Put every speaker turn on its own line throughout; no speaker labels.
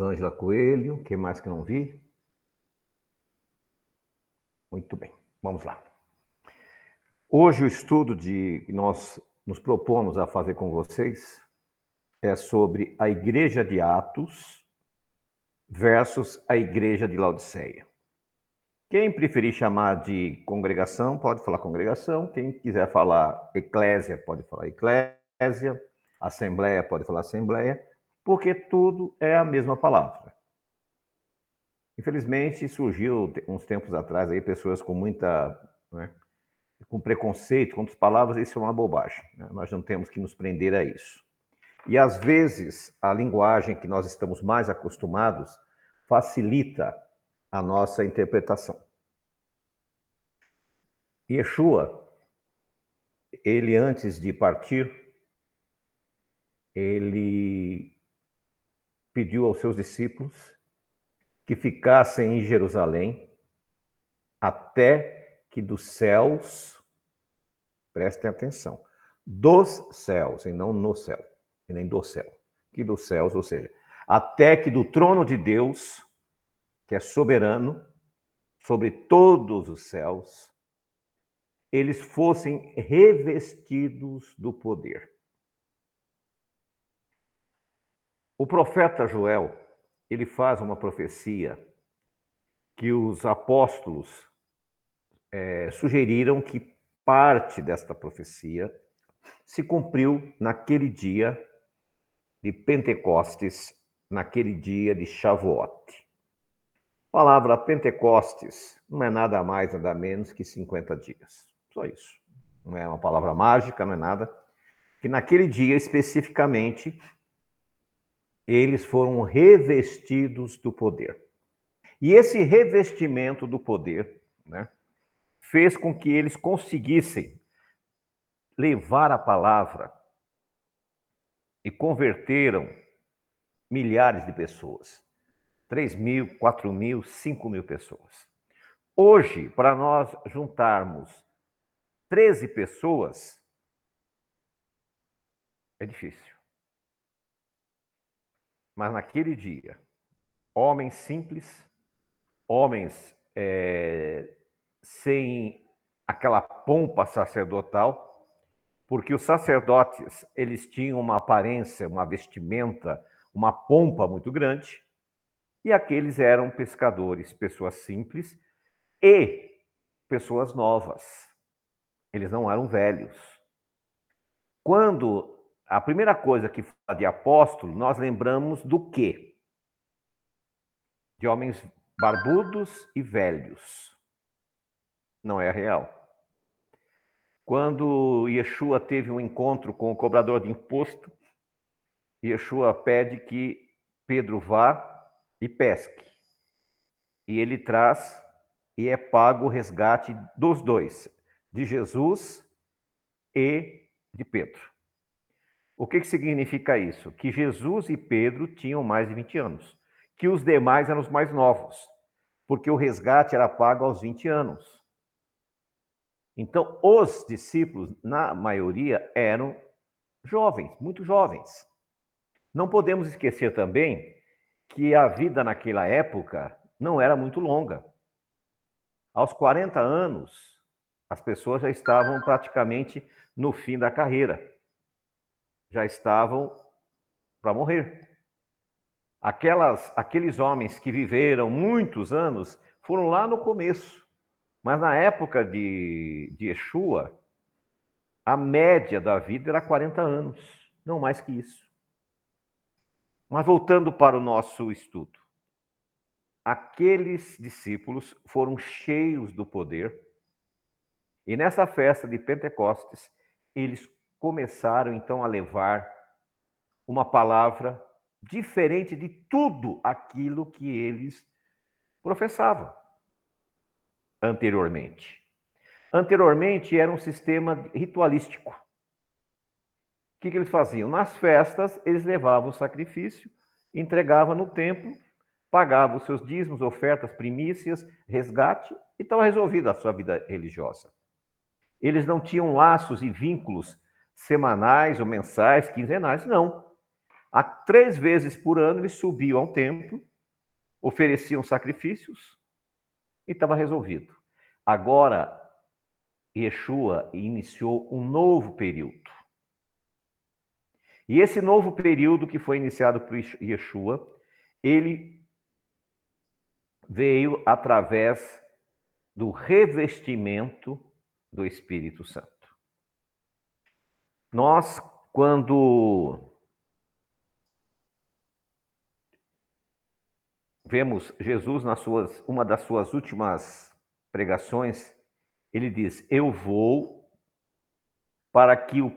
Ângela Coelho, quem mais que não vi? Muito bem, vamos lá. Hoje o estudo de que nós nos propomos a fazer com vocês é sobre a igreja de Atos versus a igreja de Laodiceia. Quem preferir chamar de congregação, pode falar congregação. Quem quiser falar eclésia, pode falar eclésia. Assembleia, pode falar assembleia porque tudo é a mesma palavra. Infelizmente, surgiu uns tempos atrás aí pessoas com muita, né, com preconceito contra as palavras, isso é uma bobagem. Né? Nós não temos que nos prender a isso. E às vezes a linguagem que nós estamos mais acostumados facilita a nossa interpretação. Yeshua, ele antes de partir, ele pediu aos seus discípulos que ficassem em Jerusalém até que dos céus, prestem atenção, dos céus, e não no céu, e nem do céu, que dos céus, ou seja, até que do trono de Deus, que é soberano sobre todos os céus, eles fossem revestidos do poder. O profeta Joel, ele faz uma profecia que os apóstolos é, sugeriram que parte desta profecia se cumpriu naquele dia de Pentecostes, naquele dia de Shavuot. A palavra Pentecostes não é nada mais, nada menos que 50 dias. Só isso. Não é uma palavra mágica, não é nada. Que naquele dia, especificamente, eles foram revestidos do poder. E esse revestimento do poder né, fez com que eles conseguissem levar a palavra e converteram milhares de pessoas. 3 mil, 4 mil, 5 mil pessoas. Hoje, para nós juntarmos 13 pessoas, é difícil. Mas naquele dia, homens simples, homens é, sem aquela pompa sacerdotal, porque os sacerdotes eles tinham uma aparência, uma vestimenta, uma pompa muito grande, e aqueles eram pescadores, pessoas simples e pessoas novas. Eles não eram velhos. Quando a primeira coisa que fala de apóstolo, nós lembramos do quê? De homens barbudos e velhos. Não é real. Quando Yeshua teve um encontro com o cobrador de imposto, Yeshua pede que Pedro vá e pesque. E ele traz e é pago o resgate dos dois, de Jesus e de Pedro. O que, que significa isso? Que Jesus e Pedro tinham mais de 20 anos, que os demais eram os mais novos, porque o resgate era pago aos 20 anos. Então, os discípulos, na maioria, eram jovens, muito jovens. Não podemos esquecer também que a vida naquela época não era muito longa. Aos 40 anos, as pessoas já estavam praticamente no fim da carreira já estavam para morrer. Aquelas, aqueles homens que viveram muitos anos foram lá no começo, mas na época de, de Yeshua, a média da vida era 40 anos, não mais que isso. Mas voltando para o nosso estudo, aqueles discípulos foram cheios do poder, e nessa festa de Pentecostes, eles começaram então a levar uma palavra diferente de tudo aquilo que eles professavam anteriormente. Anteriormente era um sistema ritualístico. O que, que eles faziam? Nas festas, eles levavam o sacrifício, entregavam no templo, pagavam os seus dízimos, ofertas, primícias, resgate, e estava resolvida a sua vida religiosa. Eles não tinham laços e vínculos semanais ou mensais, quinzenais, não. A três vezes por ano eles subiam ao templo, ofereciam sacrifícios e estava resolvido. Agora, Yeshua iniciou um novo período. E esse novo período que foi iniciado por Yeshua, ele veio através do revestimento do Espírito Santo. Nós, quando vemos Jesus nas suas uma das suas últimas pregações, ele diz: "Eu vou para que o,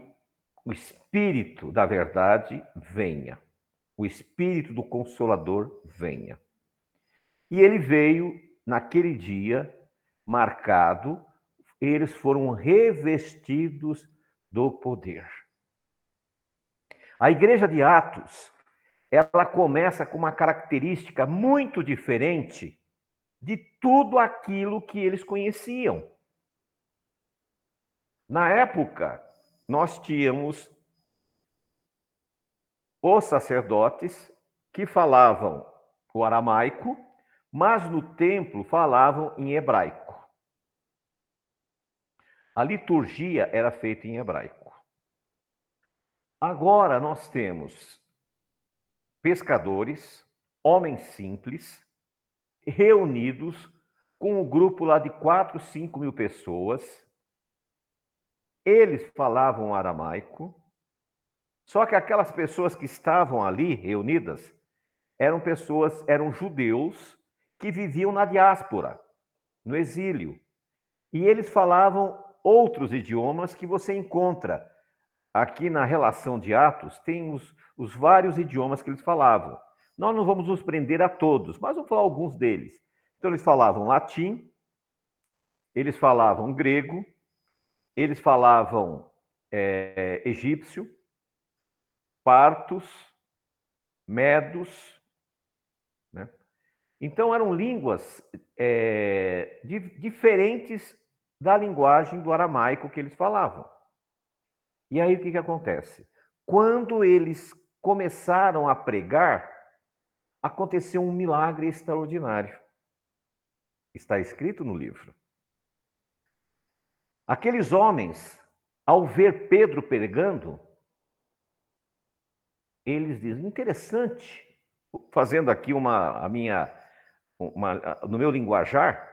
o espírito da verdade venha, o espírito do consolador venha". E ele veio naquele dia marcado, eles foram revestidos do poder. A igreja de Atos, ela começa com uma característica muito diferente de tudo aquilo que eles conheciam. Na época, nós tínhamos os sacerdotes que falavam o aramaico, mas no templo falavam em hebraico. A liturgia era feita em hebraico. Agora nós temos pescadores, homens simples, reunidos com um grupo lá de 4, 5 mil pessoas, eles falavam aramaico, só que aquelas pessoas que estavam ali reunidas eram pessoas, eram judeus que viviam na diáspora, no exílio. E eles falavam outros idiomas que você encontra aqui na relação de Atos, tem os, os vários idiomas que eles falavam. Nós não vamos nos prender a todos, mas vamos falar alguns deles. Então, eles falavam latim, eles falavam grego, eles falavam é, egípcio, partos, medos. Né? Então, eram línguas é, di diferentes da linguagem do aramaico que eles falavam. E aí o que, que acontece? Quando eles começaram a pregar, aconteceu um milagre extraordinário. Está escrito no livro. Aqueles homens, ao ver Pedro pregando, eles dizem: interessante, fazendo aqui uma a minha uma, no meu linguajar,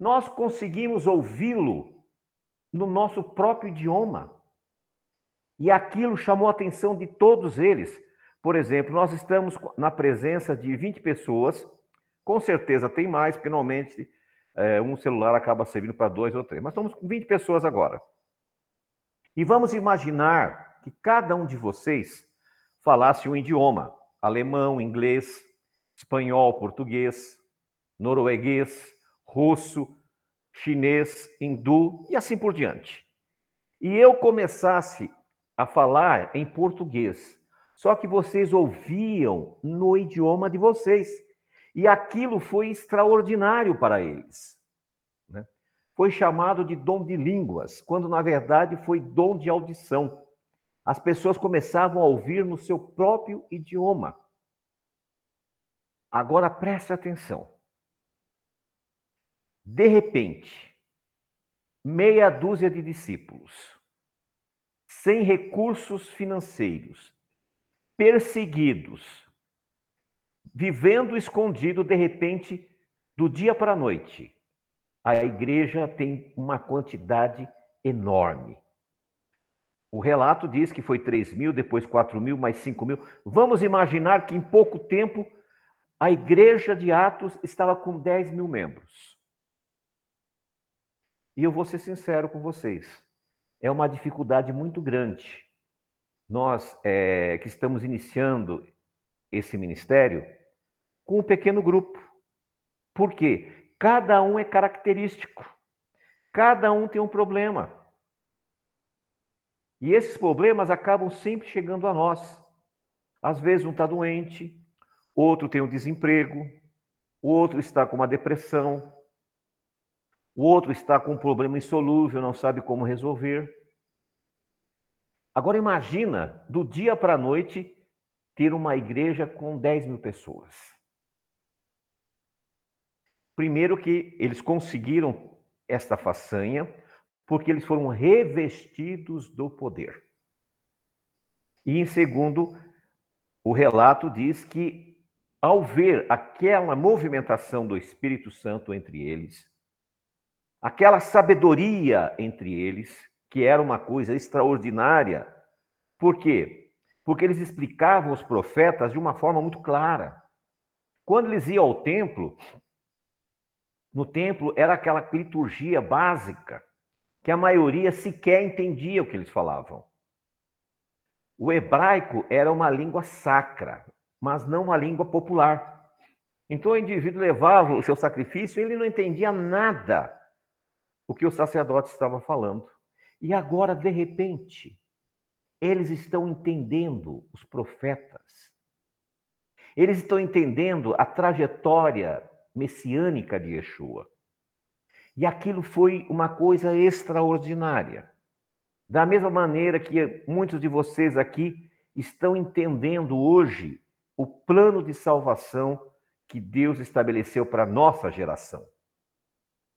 nós conseguimos ouvi-lo no nosso próprio idioma. E aquilo chamou a atenção de todos eles. Por exemplo, nós estamos na presença de 20 pessoas, com certeza tem mais, porque normalmente é, um celular acaba servindo para dois ou três. Mas estamos com 20 pessoas agora. E vamos imaginar que cada um de vocês falasse um idioma: alemão, inglês, espanhol, português, norueguês, russo, chinês, hindu e assim por diante. E eu começasse a falar em português, só que vocês ouviam no idioma de vocês. E aquilo foi extraordinário para eles. Né? Foi chamado de dom de línguas, quando na verdade foi dom de audição. As pessoas começavam a ouvir no seu próprio idioma. Agora preste atenção. De repente, meia dúzia de discípulos, sem recursos financeiros, perseguidos, vivendo escondido, de repente, do dia para a noite, a igreja tem uma quantidade enorme. O relato diz que foi 3 mil, depois 4 mil, mais 5 mil. Vamos imaginar que em pouco tempo a igreja de Atos estava com 10 mil membros. E eu vou ser sincero com vocês, é uma dificuldade muito grande. Nós é, que estamos iniciando esse ministério com um pequeno grupo. Por quê? Cada um é característico. Cada um tem um problema. E esses problemas acabam sempre chegando a nós. Às vezes um está doente, outro tem um desemprego, outro está com uma depressão, o outro está com um problema insolúvel, não sabe como resolver. Agora imagina, do dia para a noite, ter uma igreja com 10 mil pessoas. Primeiro que eles conseguiram esta façanha porque eles foram revestidos do poder. E em segundo, o relato diz que ao ver aquela movimentação do Espírito Santo entre eles, aquela sabedoria entre eles, que era uma coisa extraordinária, por quê? Porque eles explicavam os profetas de uma forma muito clara. Quando eles iam ao templo, no templo era aquela liturgia básica, que a maioria sequer entendia o que eles falavam. O hebraico era uma língua sacra, mas não uma língua popular. Então o indivíduo levava o seu sacrifício e ele não entendia nada o que o sacerdote estava falando. E agora, de repente, eles estão entendendo os profetas. Eles estão entendendo a trajetória messiânica de Yeshua. E aquilo foi uma coisa extraordinária. Da mesma maneira que muitos de vocês aqui estão entendendo hoje o plano de salvação que Deus estabeleceu para a nossa geração.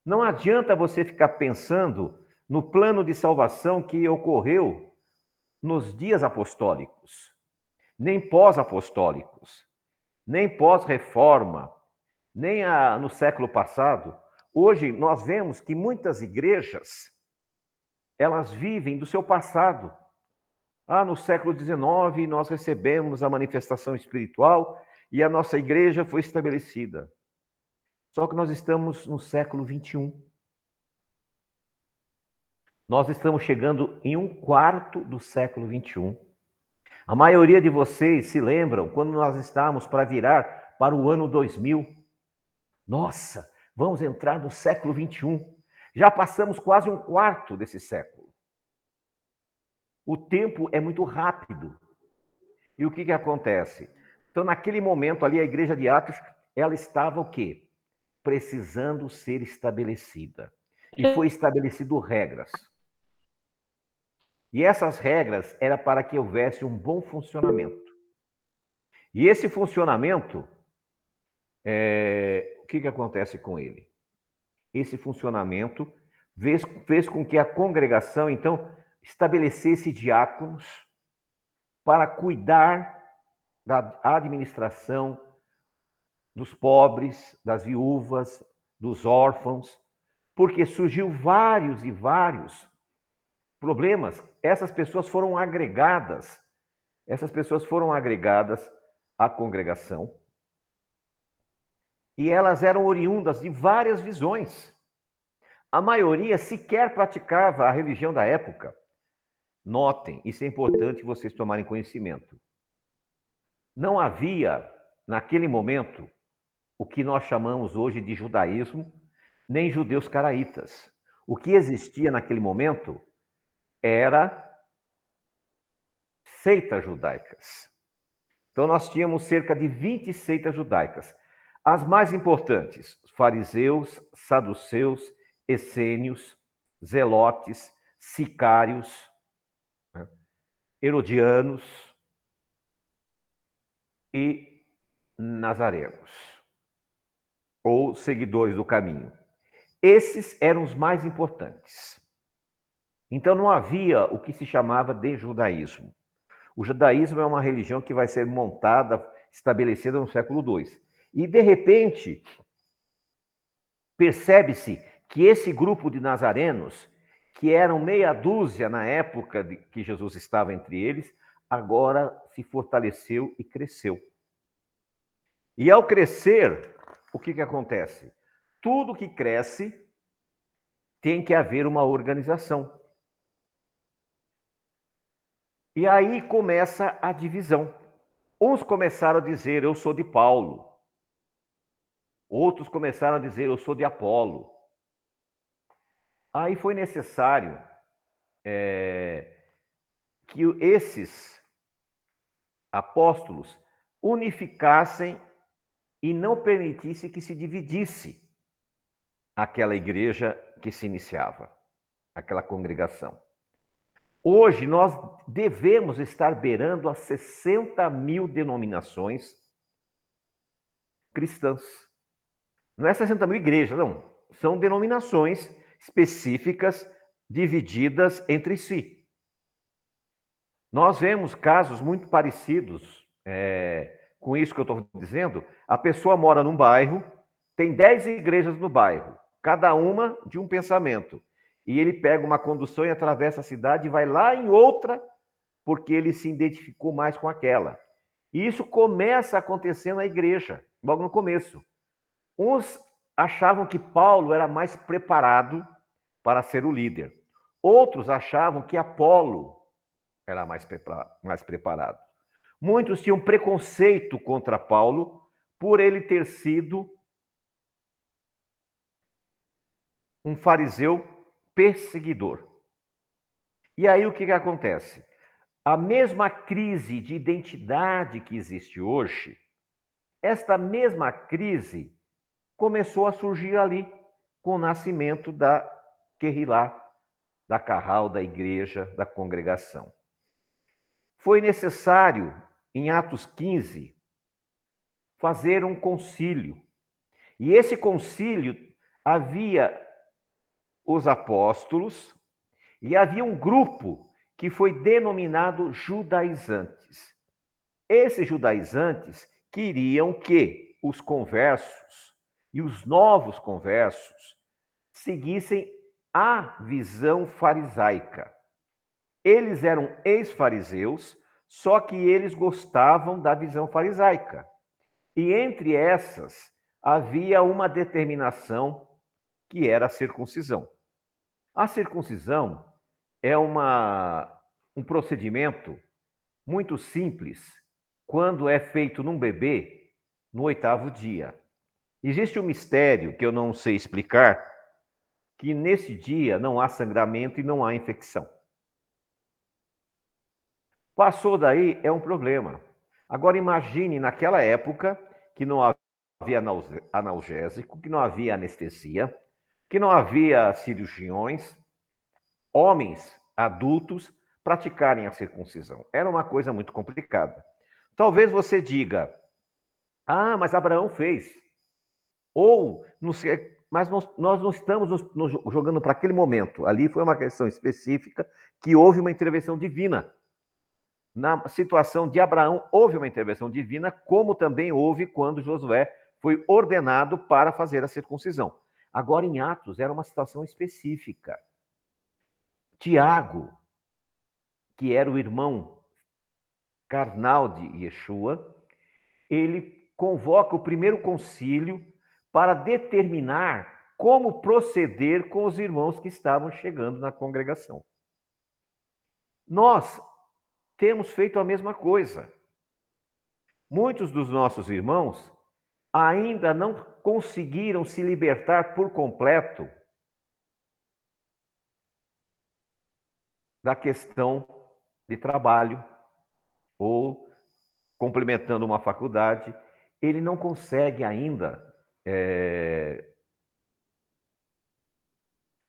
Não adianta você ficar pensando no plano de salvação que ocorreu nos dias apostólicos, nem pós-apostólicos, nem pós-reforma, nem a, no século passado. Hoje nós vemos que muitas igrejas elas vivem do seu passado. Ah, no século XIX nós recebemos a manifestação espiritual e a nossa igreja foi estabelecida. Só que nós estamos no século XXI. Nós estamos chegando em um quarto do século XXI. A maioria de vocês se lembram quando nós estávamos para virar para o ano 2000. Nossa, vamos entrar no século 21. Já passamos quase um quarto desse século. O tempo é muito rápido. E o que, que acontece? Então, naquele momento ali, a igreja de Atos, ela estava o quê? Precisando ser estabelecida. E foi estabelecido regras. E essas regras era para que houvesse um bom funcionamento. E esse funcionamento é, o que, que acontece com ele? Esse funcionamento fez, fez com que a congregação, então, estabelecesse diáconos para cuidar da administração dos pobres, das viúvas, dos órfãos, porque surgiu vários e vários problemas. Essas pessoas foram agregadas, essas pessoas foram agregadas à congregação e elas eram oriundas de várias visões. A maioria sequer praticava a religião da época. Notem, isso é importante vocês tomarem conhecimento. Não havia, naquele momento, o que nós chamamos hoje de judaísmo, nem judeus caraítas. O que existia naquele momento era seitas judaicas. Então, nós tínhamos cerca de 20 seitas judaicas. As mais importantes: fariseus, saduceus, essênios, zelotes, sicários, né? herodianos e nazarenos, ou seguidores do caminho. Esses eram os mais importantes. Então não havia o que se chamava de judaísmo. O judaísmo é uma religião que vai ser montada, estabelecida no século II. E, de repente, percebe-se que esse grupo de nazarenos, que eram meia dúzia na época de que Jesus estava entre eles, agora se fortaleceu e cresceu. E ao crescer, o que, que acontece? Tudo que cresce tem que haver uma organização. E aí começa a divisão. Uns começaram a dizer: Eu sou de Paulo. Outros começaram a dizer: Eu sou de Apolo. Aí foi necessário é, que esses apóstolos unificassem e não permitisse que se dividisse aquela igreja que se iniciava, aquela congregação. Hoje nós devemos estar beirando as 60 mil denominações cristãs. Não é 60 mil igrejas, não. São denominações específicas divididas entre si. Nós vemos casos muito parecidos é, com isso que eu estou dizendo. A pessoa mora num bairro, tem 10 igrejas no bairro, cada uma de um pensamento. E ele pega uma condução e atravessa a cidade e vai lá em outra, porque ele se identificou mais com aquela. E isso começa a acontecer na igreja, logo no começo. Uns achavam que Paulo era mais preparado para ser o líder. Outros achavam que Apolo era mais preparado. Muitos tinham preconceito contra Paulo por ele ter sido um fariseu perseguidor. E aí o que, que acontece? A mesma crise de identidade que existe hoje, esta mesma crise começou a surgir ali com o nascimento da Querrilá, da Carral, da igreja, da congregação. Foi necessário, em Atos 15, fazer um concílio. E esse concílio havia os apóstolos e havia um grupo que foi denominado judaizantes. Esses judaizantes queriam que os conversos e os novos conversos seguissem a visão farisaica. Eles eram ex-fariseus, só que eles gostavam da visão farisaica. E entre essas havia uma determinação que era a circuncisão. A circuncisão é uma, um procedimento muito simples quando é feito num bebê no oitavo dia. Existe um mistério que eu não sei explicar, que nesse dia não há sangramento e não há infecção. Passou daí é um problema. Agora imagine naquela época que não havia analgésico, que não havia anestesia, que não havia cirurgiões, homens adultos praticarem a circuncisão. Era uma coisa muito complicada. Talvez você diga: "Ah, mas Abraão fez". Ou, não sei, mas nós, não estamos nos, nos jogando para aquele momento. Ali foi uma questão específica que houve uma intervenção divina na situação de Abraão, houve uma intervenção divina, como também houve quando Josué foi ordenado para fazer a circuncisão. Agora, em Atos, era uma situação específica. Tiago, que era o irmão carnal de Yeshua, ele convoca o primeiro concílio para determinar como proceder com os irmãos que estavam chegando na congregação. Nós temos feito a mesma coisa. Muitos dos nossos irmãos ainda não conseguiram se libertar por completo da questão de trabalho ou complementando uma faculdade, ele não consegue ainda é,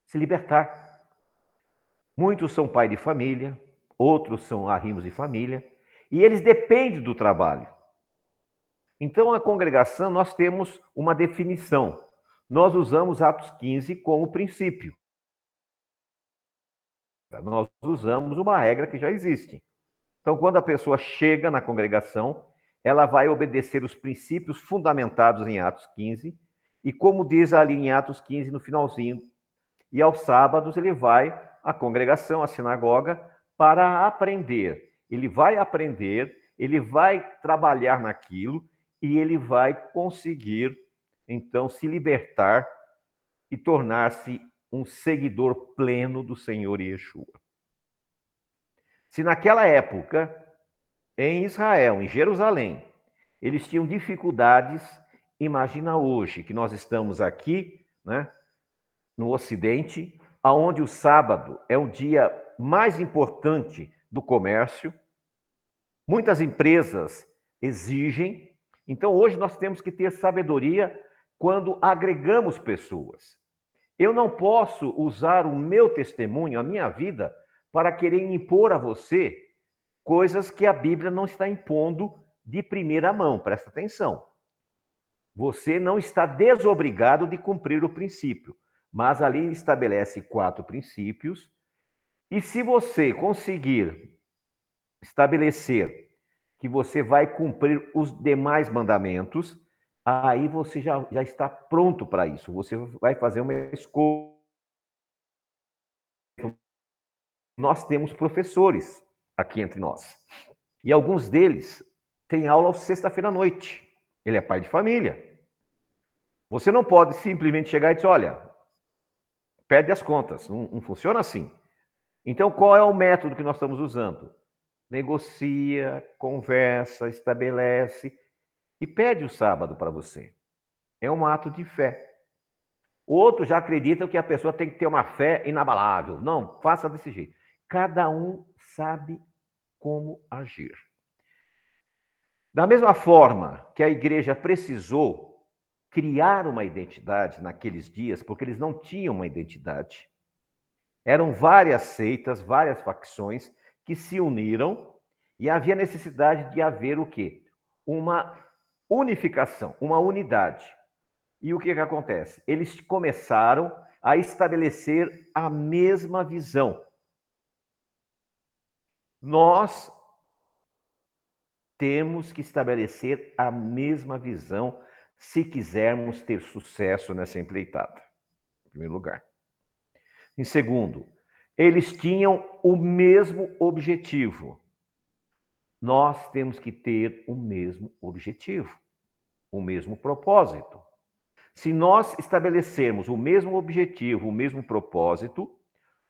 se libertar. Muitos são pai de família, outros são arrimos de família, e eles dependem do trabalho. Então, a congregação, nós temos uma definição. Nós usamos Atos 15 como princípio. Nós usamos uma regra que já existe. Então, quando a pessoa chega na congregação, ela vai obedecer os princípios fundamentados em Atos 15, e como diz ali em Atos 15, no finalzinho, e aos sábados ele vai à congregação, à sinagoga, para aprender. Ele vai aprender, ele vai trabalhar naquilo e ele vai conseguir, então, se libertar e tornar-se um seguidor pleno do Senhor Yeshua. Se naquela época, em Israel, em Jerusalém, eles tinham dificuldades, imagina hoje que nós estamos aqui, né, no Ocidente, aonde o sábado é o dia mais importante do comércio. Muitas empresas exigem. Então, hoje nós temos que ter sabedoria quando agregamos pessoas. Eu não posso usar o meu testemunho, a minha vida, para querer impor a você coisas que a Bíblia não está impondo de primeira mão. Presta atenção. Você não está desobrigado de cumprir o princípio, mas ali estabelece quatro princípios. E se você conseguir estabelecer que você vai cumprir os demais mandamentos, aí você já, já está pronto para isso. Você vai fazer uma escolha. Nós temos professores aqui entre nós. E alguns deles têm aula sexta-feira à noite. Ele é pai de família. Você não pode simplesmente chegar e dizer: olha, pede as contas. Não, não funciona assim. Então, qual é o método que nós estamos usando? Negocia, conversa, estabelece e pede o sábado para você. É um ato de fé. Outros já acreditam que a pessoa tem que ter uma fé inabalável. Não, faça desse jeito. Cada um sabe como agir. Da mesma forma que a igreja precisou criar uma identidade naqueles dias, porque eles não tinham uma identidade, eram várias seitas, várias facções que se uniram e havia necessidade de haver o quê? Uma unificação, uma unidade. E o que, que acontece? Eles começaram a estabelecer a mesma visão. Nós temos que estabelecer a mesma visão se quisermos ter sucesso nessa empreitada, em primeiro lugar. Em segundo, eles tinham o mesmo objetivo. Nós temos que ter o mesmo objetivo, o mesmo propósito. Se nós estabelecermos o mesmo objetivo, o mesmo propósito,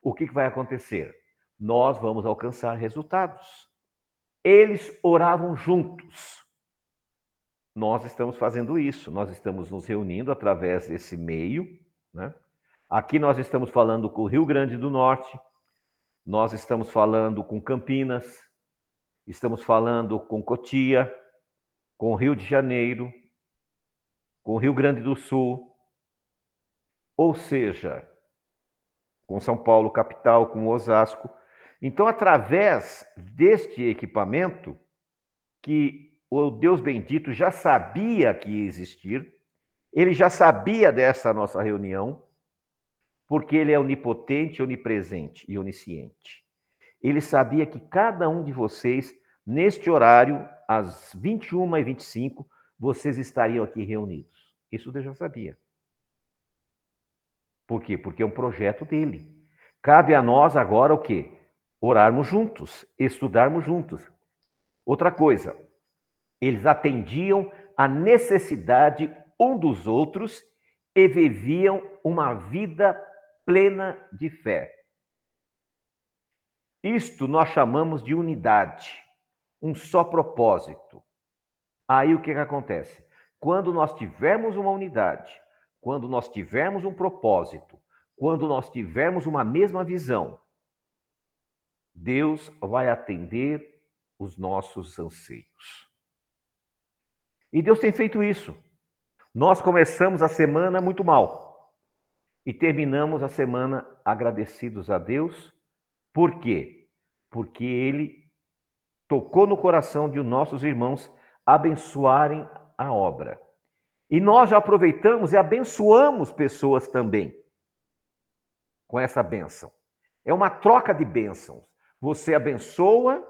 o que vai acontecer? Nós vamos alcançar resultados. Eles oravam juntos. Nós estamos fazendo isso, nós estamos nos reunindo através desse meio, né? Aqui nós estamos falando com o Rio Grande do Norte, nós estamos falando com Campinas, estamos falando com Cotia, com o Rio de Janeiro, com o Rio Grande do Sul, ou seja, com São Paulo capital, com Osasco. Então, através deste equipamento, que o Deus bendito já sabia que ia existir, ele já sabia dessa nossa reunião, porque ele é onipotente, onipresente e onisciente. Ele sabia que cada um de vocês, neste horário, às 21h25, vocês estariam aqui reunidos. Isso Deus já sabia. Por quê? Porque é um projeto dele. Cabe a nós agora o quê? Orarmos juntos, estudarmos juntos. Outra coisa, eles atendiam a necessidade um dos outros e viviam uma vida plena de fé. Isto nós chamamos de unidade, um só propósito. Aí o que, que acontece? Quando nós tivermos uma unidade, quando nós tivermos um propósito, quando nós tivermos uma mesma visão, Deus vai atender os nossos anseios. E Deus tem feito isso. Nós começamos a semana muito mal. E terminamos a semana agradecidos a Deus. Por quê? Porque Ele tocou no coração de nossos irmãos abençoarem a obra. E nós já aproveitamos e abençoamos pessoas também com essa bênção. É uma troca de bênçãos. Você abençoa,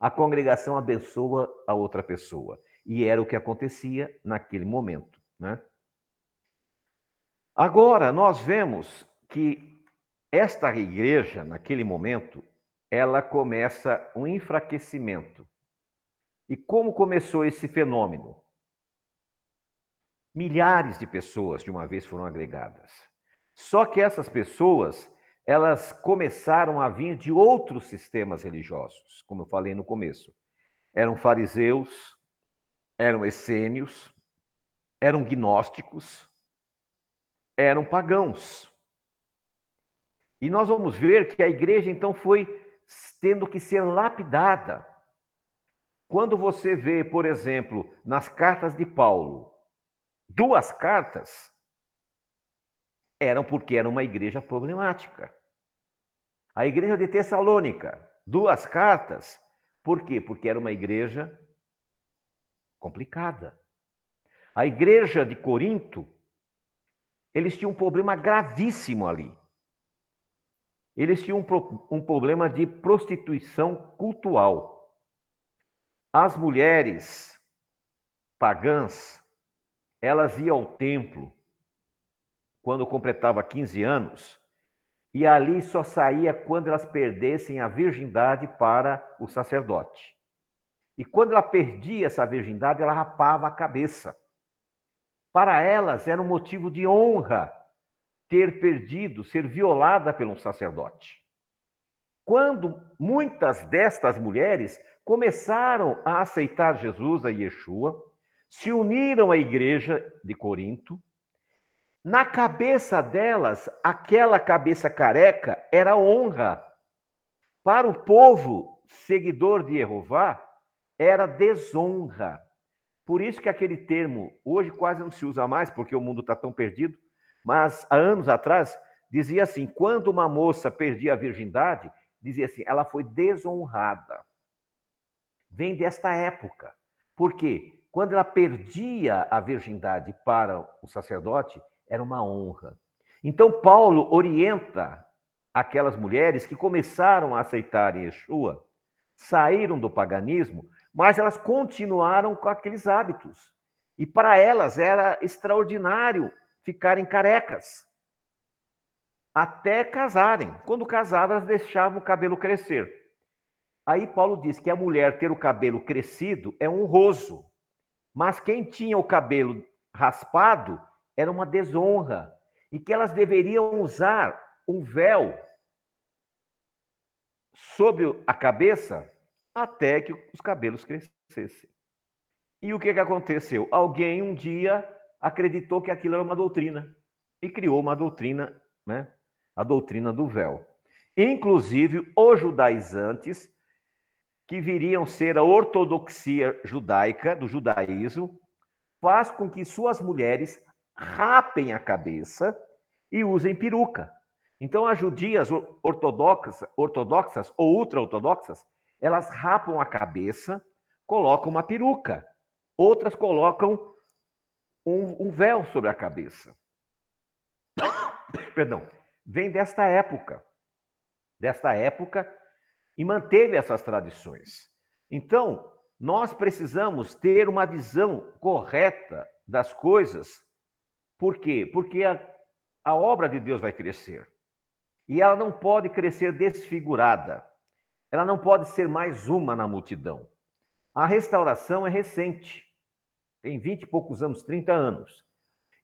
a congregação abençoa a outra pessoa. E era o que acontecia naquele momento, né? Agora, nós vemos que esta igreja, naquele momento, ela começa um enfraquecimento. E como começou esse fenômeno? Milhares de pessoas de uma vez foram agregadas. Só que essas pessoas, elas começaram a vir de outros sistemas religiosos, como eu falei no começo. Eram fariseus, eram essênios, eram gnósticos, eram pagãos. E nós vamos ver que a igreja então foi tendo que ser lapidada. Quando você vê, por exemplo, nas cartas de Paulo, duas cartas, eram porque era uma igreja problemática. A igreja de Tessalônica, duas cartas. Por quê? Porque era uma igreja complicada. A igreja de Corinto, eles tinham um problema gravíssimo ali. Eles tinham um, um problema de prostituição cultural. As mulheres pagãs, elas iam ao templo quando completava 15 anos, e ali só saía quando elas perdessem a virgindade para o sacerdote. E quando ela perdia essa virgindade, ela rapava a cabeça. Para elas era um motivo de honra ter perdido, ser violada pelo sacerdote. Quando muitas destas mulheres começaram a aceitar Jesus, a Yeshua, se uniram à igreja de Corinto. Na cabeça delas, aquela cabeça careca era honra. Para o povo seguidor de Jeová, era desonra. Por isso que aquele termo hoje quase não se usa mais, porque o mundo está tão perdido. Mas há anos atrás dizia assim: quando uma moça perdia a virgindade, dizia assim, ela foi desonrada. Vem desta época. Por quê? Quando ela perdia a virgindade para o sacerdote, era uma honra. Então, Paulo orienta aquelas mulheres que começaram a aceitar Yeshua, saíram do paganismo, mas elas continuaram com aqueles hábitos. E para elas era extraordinário ficarem carecas. Até casarem. Quando casavam, elas deixavam o cabelo crescer. Aí Paulo diz que a mulher ter o cabelo crescido é honroso. Mas quem tinha o cabelo raspado era uma desonra e que elas deveriam usar um véu sobre a cabeça até que os cabelos crescessem. E o que, que aconteceu? Alguém um dia acreditou que aquilo era uma doutrina e criou uma doutrina, né? A doutrina do véu. Inclusive, os judaizantes que viriam ser a ortodoxia judaica, do judaísmo, faz com que suas mulheres rapem a cabeça e usem peruca. Então, as judias ortodoxas, ortodoxas ou ultra-ortodoxas, elas rapam a cabeça, colocam uma peruca. Outras colocam um, um véu sobre a cabeça. Perdão. Vem desta época. Desta época e manteve essas tradições. Então, nós precisamos ter uma visão correta das coisas. Por quê? Porque a, a obra de Deus vai crescer. E ela não pode crescer desfigurada. Ela não pode ser mais uma na multidão. A restauração é recente. Tem 20 e poucos anos, 30 anos.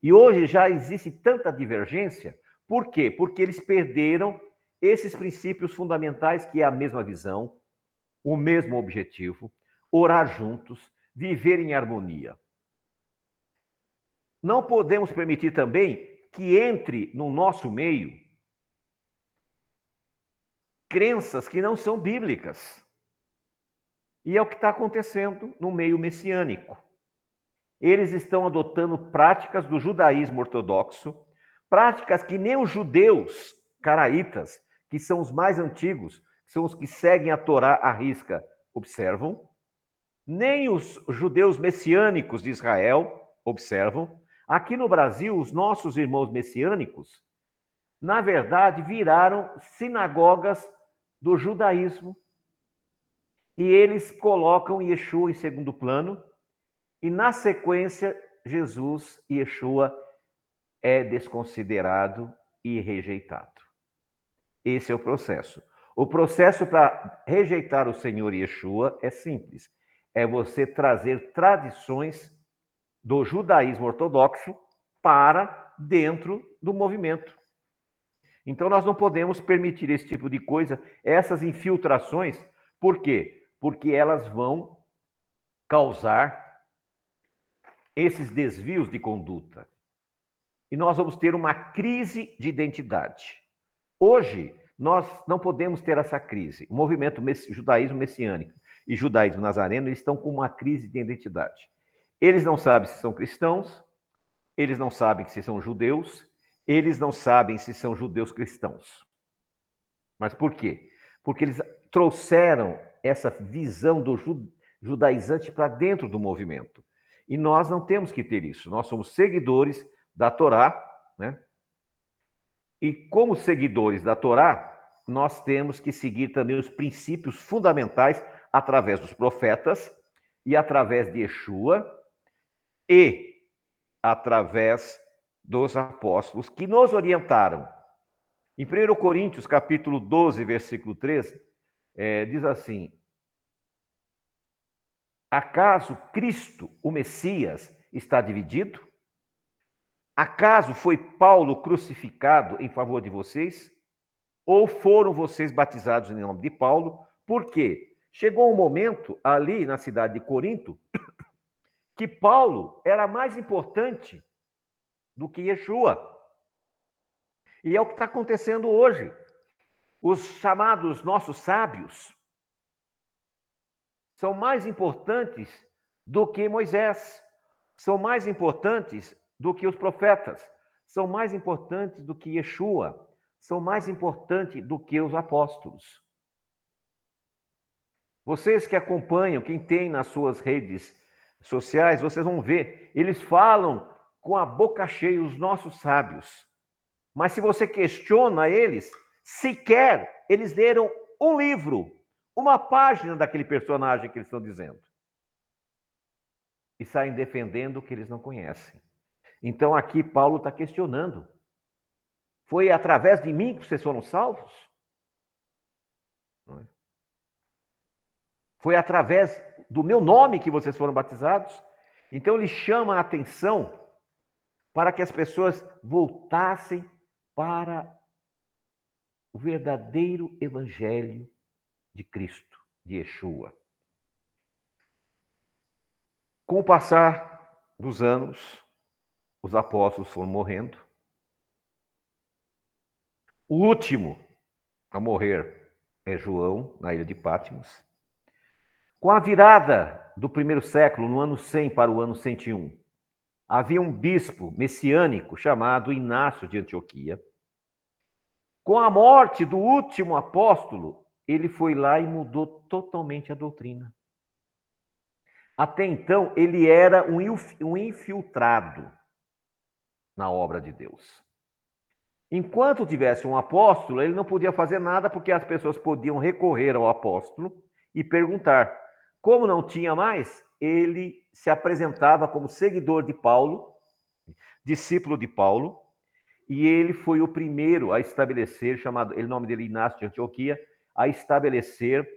E hoje já existe tanta divergência. Por quê? Porque eles perderam esses princípios fundamentais, que é a mesma visão, o mesmo objetivo, orar juntos, viver em harmonia. Não podemos permitir também que entre no nosso meio crenças que não são bíblicas. E é o que está acontecendo no meio messiânico. Eles estão adotando práticas do judaísmo ortodoxo, práticas que nem os judeus caraítas que são os mais antigos, são os que seguem a Torá à risca, observam. Nem os judeus messiânicos de Israel observam. Aqui no Brasil, os nossos irmãos messiânicos, na verdade, viraram sinagogas do judaísmo. E eles colocam Yeshua em segundo plano, e na sequência, Jesus e Yeshua é desconsiderado e rejeitado. Esse é o processo. O processo para rejeitar o Senhor Yeshua é simples. É você trazer tradições do judaísmo ortodoxo para dentro do movimento. Então nós não podemos permitir esse tipo de coisa, essas infiltrações. Por quê? Porque elas vão causar esses desvios de conduta. E nós vamos ter uma crise de identidade. Hoje, nós não podemos ter essa crise. O movimento judaísmo messiânico e judaísmo nazareno estão com uma crise de identidade. Eles não sabem se são cristãos, eles não sabem se são judeus, eles não sabem se são judeus cristãos. Mas por quê? Porque eles trouxeram essa visão do judaizante para dentro do movimento. E nós não temos que ter isso. Nós somos seguidores da Torá, né? E como seguidores da Torá, nós temos que seguir também os princípios fundamentais através dos profetas e através de Yeshua e através dos apóstolos que nos orientaram. Em 1 Coríntios, capítulo 12, versículo 3, é, diz assim: Acaso Cristo, o Messias, está dividido? Acaso foi Paulo crucificado em favor de vocês? Ou foram vocês batizados em nome de Paulo? Por quê? Chegou um momento ali na cidade de Corinto que Paulo era mais importante do que Yeshua. E é o que está acontecendo hoje. Os chamados nossos sábios são mais importantes do que Moisés, são mais importantes do que os profetas, são mais importantes do que Yeshua, são mais importantes do que os apóstolos. Vocês que acompanham, quem tem nas suas redes sociais, vocês vão ver, eles falam com a boca cheia os nossos sábios. Mas se você questiona eles, sequer eles leram um livro, uma página daquele personagem que eles estão dizendo. E saem defendendo o que eles não conhecem. Então aqui Paulo está questionando. Foi através de mim que vocês foram salvos? É? Foi através do meu nome que vocês foram batizados? Então ele chama a atenção para que as pessoas voltassem para o verdadeiro evangelho de Cristo, de Yeshua. Com o passar dos anos, os apóstolos foram morrendo. O último a morrer é João, na ilha de Patmos. Com a virada do primeiro século, no ano 100 para o ano 101, havia um bispo messiânico chamado Inácio de Antioquia. Com a morte do último apóstolo, ele foi lá e mudou totalmente a doutrina. Até então, ele era um infiltrado na obra de Deus. Enquanto tivesse um apóstolo, ele não podia fazer nada porque as pessoas podiam recorrer ao apóstolo e perguntar. Como não tinha mais, ele se apresentava como seguidor de Paulo, discípulo de Paulo, e ele foi o primeiro a estabelecer, chamado, o nome dele Inácio de Antioquia, a estabelecer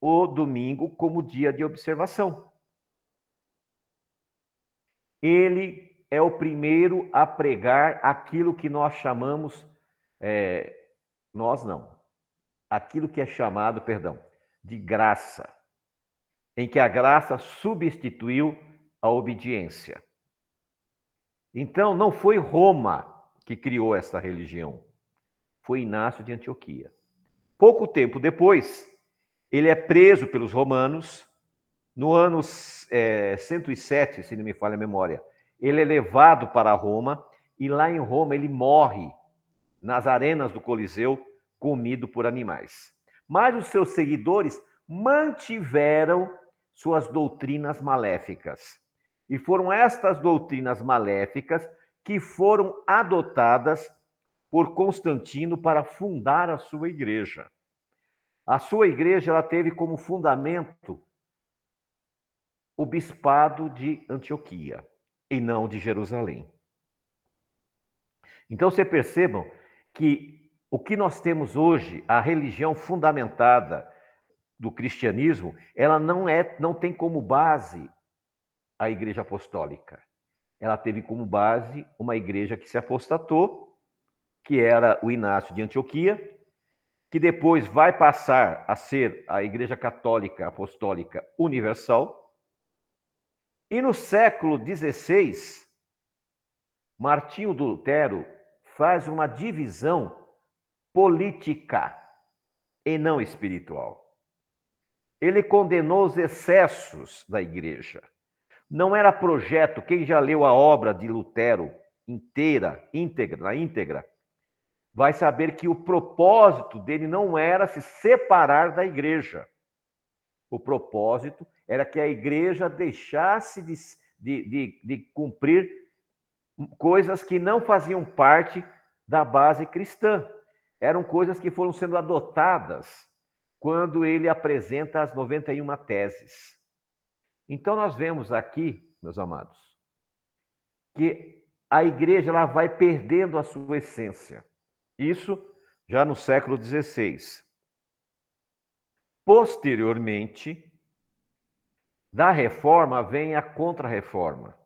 o domingo como dia de observação. Ele é o primeiro a pregar aquilo que nós chamamos, é, nós não, aquilo que é chamado, perdão, de graça em que a graça substituiu a obediência. Então, não foi Roma que criou essa religião, foi Inácio de Antioquia. Pouco tempo depois, ele é preso pelos romanos. No ano é, 107, se não me falha a memória, ele é levado para Roma e lá em Roma ele morre nas arenas do Coliseu, comido por animais. Mas os seus seguidores mantiveram suas doutrinas maléficas. E foram estas doutrinas maléficas que foram adotadas por Constantino para fundar a sua igreja. A sua igreja ela teve como fundamento o bispado de Antioquia e não de Jerusalém. Então, você percebam que o que nós temos hoje, a religião fundamentada do cristianismo, ela não é, não tem como base a igreja apostólica. Ela teve como base uma igreja que se apostatou, que era o Inácio de Antioquia, que depois vai passar a ser a Igreja Católica Apostólica Universal. E no século XVI, Martinho do Lutero faz uma divisão política e não espiritual. Ele condenou os excessos da igreja. Não era projeto, quem já leu a obra de Lutero inteira, íntegra, na íntegra, vai saber que o propósito dele não era se separar da igreja. O propósito era que a igreja deixasse de, de, de, de cumprir coisas que não faziam parte da base cristã. Eram coisas que foram sendo adotadas quando ele apresenta as 91 teses. Então nós vemos aqui, meus amados, que a igreja ela vai perdendo a sua essência. Isso já no século XVI. Posteriormente, da reforma vem a contra-reforma.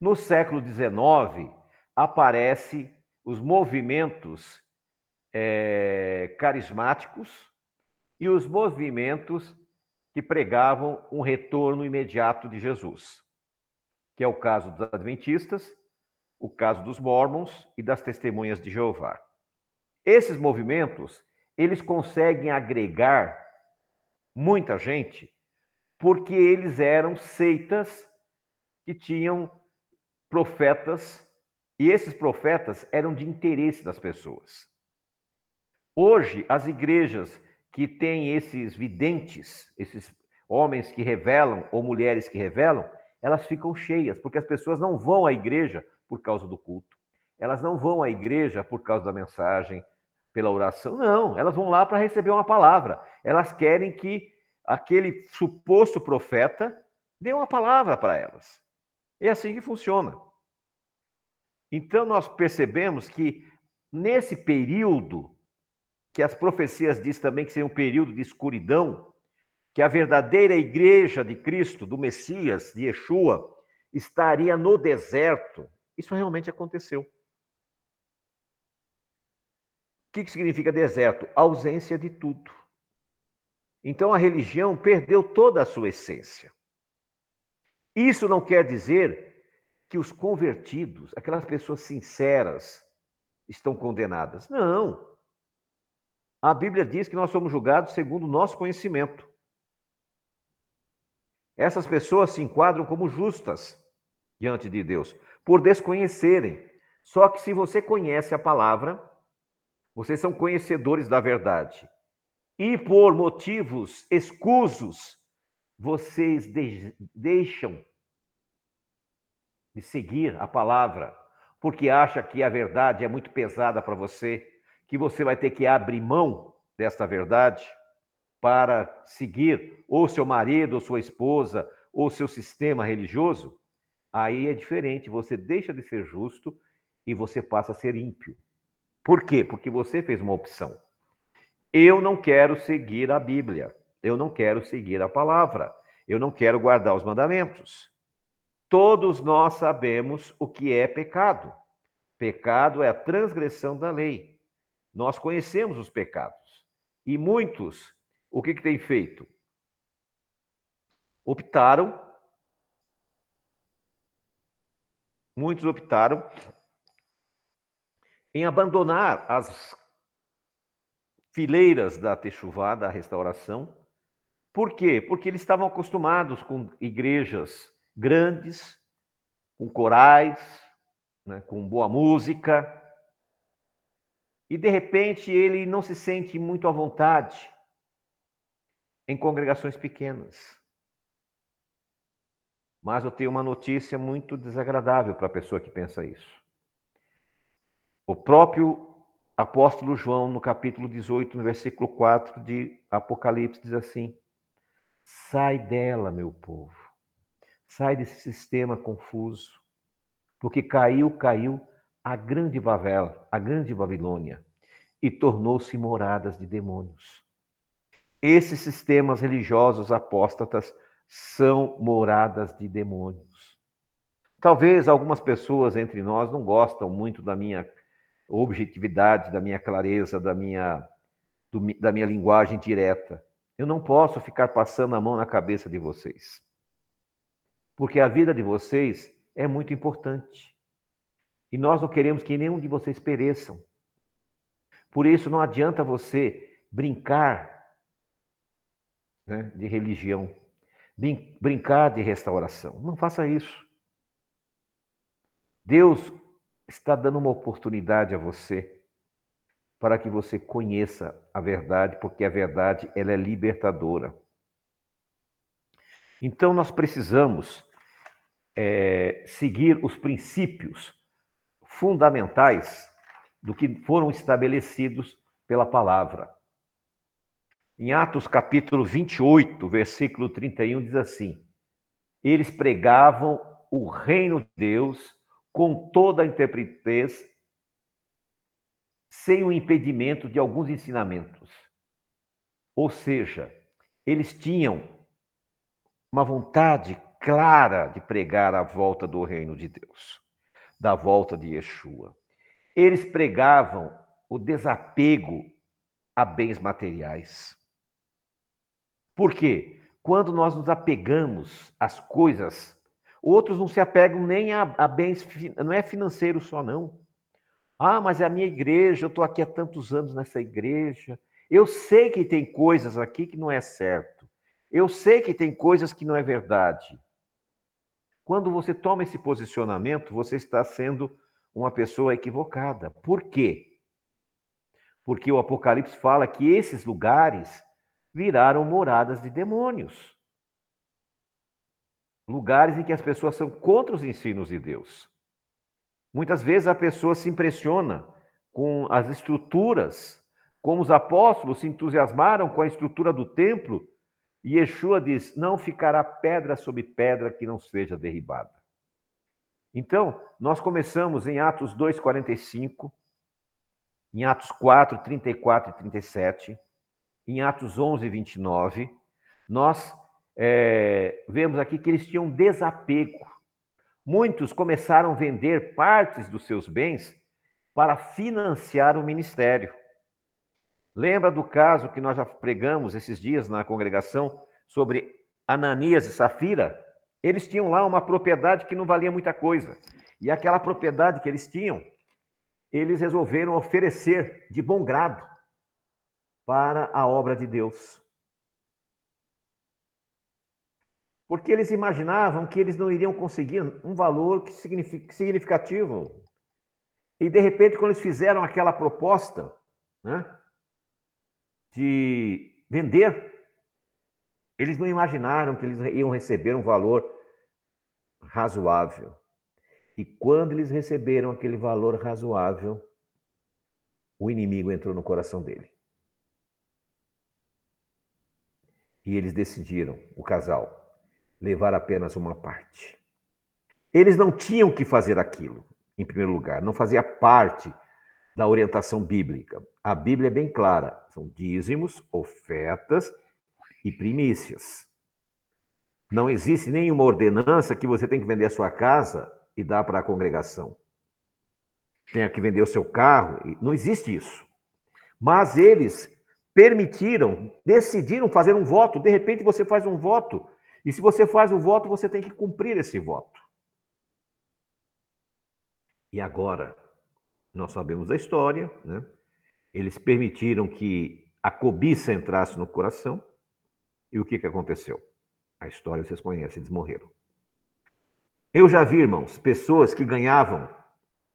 No século XIX, aparecem os movimentos é, carismáticos e os movimentos que pregavam um retorno imediato de Jesus, que é o caso dos adventistas, o caso dos mormons e das testemunhas de Jeová. Esses movimentos, eles conseguem agregar muita gente porque eles eram seitas que tinham profetas e esses profetas eram de interesse das pessoas. Hoje, as igrejas que têm esses videntes, esses homens que revelam ou mulheres que revelam, elas ficam cheias, porque as pessoas não vão à igreja por causa do culto. Elas não vão à igreja por causa da mensagem, pela oração. Não, elas vão lá para receber uma palavra. Elas querem que aquele suposto profeta dê uma palavra para elas. É assim que funciona. Então nós percebemos que nesse período que as profecias diz também que seria um período de escuridão, que a verdadeira igreja de Cristo, do Messias, de Yeshua, estaria no deserto. Isso realmente aconteceu. O que significa deserto? Ausência de tudo. Então a religião perdeu toda a sua essência. Isso não quer dizer que os convertidos, aquelas pessoas sinceras, estão condenadas. Não. A Bíblia diz que nós somos julgados segundo o nosso conhecimento. Essas pessoas se enquadram como justas diante de Deus, por desconhecerem. Só que se você conhece a palavra, vocês são conhecedores da verdade. E por motivos escusos, vocês de deixam de seguir a palavra, porque acha que a verdade é muito pesada para você, que você vai ter que abrir mão desta verdade para seguir ou seu marido, ou sua esposa, ou seu sistema religioso, aí é diferente, você deixa de ser justo e você passa a ser ímpio. Por quê? Porque você fez uma opção. Eu não quero seguir a Bíblia. Eu não quero seguir a palavra. Eu não quero guardar os mandamentos. Todos nós sabemos o que é pecado. Pecado é a transgressão da lei. Nós conhecemos os pecados. E muitos, o que, que têm feito? Optaram, muitos optaram em abandonar as fileiras da Techuvá, da restauração. Por quê? Porque eles estavam acostumados com igrejas grandes, com corais, né, com boa música. E, de repente, ele não se sente muito à vontade em congregações pequenas. Mas eu tenho uma notícia muito desagradável para a pessoa que pensa isso. O próprio apóstolo João, no capítulo 18, no versículo 4 de Apocalipse, diz assim: Sai dela, meu povo. Sai desse sistema confuso. Porque caiu, caiu a grande Babel, a grande Babilônia, e tornou-se moradas de demônios. Esses sistemas religiosos apóstatas são moradas de demônios. Talvez algumas pessoas entre nós não gostam muito da minha objetividade, da minha clareza, da minha, do, da minha linguagem direta. Eu não posso ficar passando a mão na cabeça de vocês. Porque a vida de vocês é muito importante. E nós não queremos que nenhum de vocês pereçam. Por isso, não adianta você brincar né, de religião, brincar de restauração. Não faça isso. Deus está dando uma oportunidade a você para que você conheça a verdade, porque a verdade ela é libertadora. Então nós precisamos é, seguir os princípios fundamentais do que foram estabelecidos pela palavra. Em Atos capítulo 28, versículo 31, diz assim: Eles pregavam o reino de Deus com toda a interpretez, sem o impedimento de alguns ensinamentos. Ou seja, eles tinham uma vontade clara de pregar a volta do reino de Deus, da volta de Yeshua. Eles pregavam o desapego a bens materiais. Por quê? Quando nós nos apegamos às coisas, outros não se apegam nem a, a bens, não é financeiro só, não. Ah, mas é a minha igreja, eu estou aqui há tantos anos nessa igreja. Eu sei que tem coisas aqui que não é certo. Eu sei que tem coisas que não é verdade. Quando você toma esse posicionamento, você está sendo uma pessoa equivocada. Por quê? Porque o Apocalipse fala que esses lugares viraram moradas de demônios. Lugares em que as pessoas são contra os ensinos de Deus. Muitas vezes a pessoa se impressiona com as estruturas, como os apóstolos se entusiasmaram com a estrutura do templo, e Yeshua diz: Não ficará pedra sobre pedra que não seja derribada. Então, nós começamos em Atos 2,45, em Atos 4, 34 e 37, em Atos 11, 29, nós é, vemos aqui que eles tinham desapego. Muitos começaram a vender partes dos seus bens para financiar o ministério. Lembra do caso que nós já pregamos esses dias na congregação sobre Ananias e Safira? Eles tinham lá uma propriedade que não valia muita coisa. E aquela propriedade que eles tinham, eles resolveram oferecer de bom grado para a obra de Deus. Porque eles imaginavam que eles não iriam conseguir um valor significativo. E, de repente, quando eles fizeram aquela proposta né, de vender, eles não imaginaram que eles iam receber um valor razoável. E quando eles receberam aquele valor razoável, o inimigo entrou no coração dele. E eles decidiram, o casal, levar apenas uma parte. Eles não tinham que fazer aquilo, em primeiro lugar, não fazia parte da orientação bíblica. A Bíblia é bem clara: são dízimos, ofertas e primícias. Não existe nenhuma ordenança que você tem que vender a sua casa e dar para a congregação. Tenha que vender o seu carro, não existe isso. Mas eles permitiram, decidiram fazer um voto. De repente você faz um voto, e se você faz o um voto, você tem que cumprir esse voto. E agora, nós sabemos da história, né? Eles permitiram que a cobiça entrasse no coração, e o que, que aconteceu? A história vocês conhecem, eles morreram. Eu já vi, irmãos, pessoas que ganhavam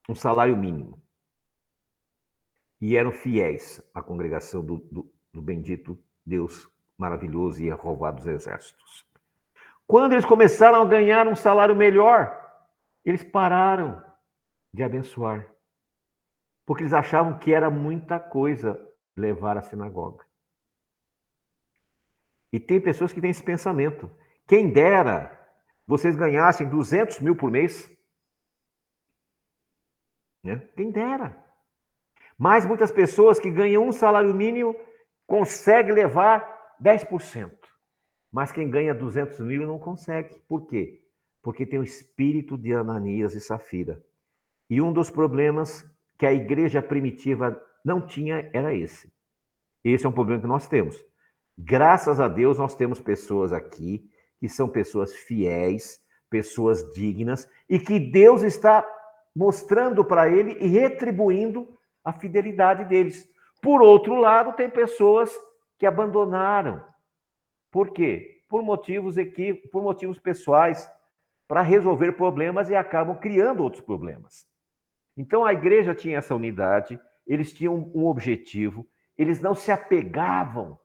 um salário mínimo e eram fiéis à congregação do, do, do bendito Deus maravilhoso e roubado dos exércitos. Quando eles começaram a ganhar um salário melhor, eles pararam de abençoar, porque eles achavam que era muita coisa levar à sinagoga. E tem pessoas que têm esse pensamento. Quem dera vocês ganhassem 200 mil por mês. Né? Quem dera. Mas muitas pessoas que ganham um salário mínimo conseguem levar 10%. Mas quem ganha 200 mil não consegue. Por quê? Porque tem o espírito de Ananias e Safira. E um dos problemas que a igreja primitiva não tinha era esse. Esse é um problema que nós temos. Graças a Deus, nós temos pessoas aqui que são pessoas fiéis, pessoas dignas, e que Deus está mostrando para ele e retribuindo a fidelidade deles. Por outro lado, tem pessoas que abandonaram. Por quê? Por motivos por motivos pessoais, para resolver problemas e acabam criando outros problemas. Então a igreja tinha essa unidade, eles tinham um objetivo, eles não se apegavam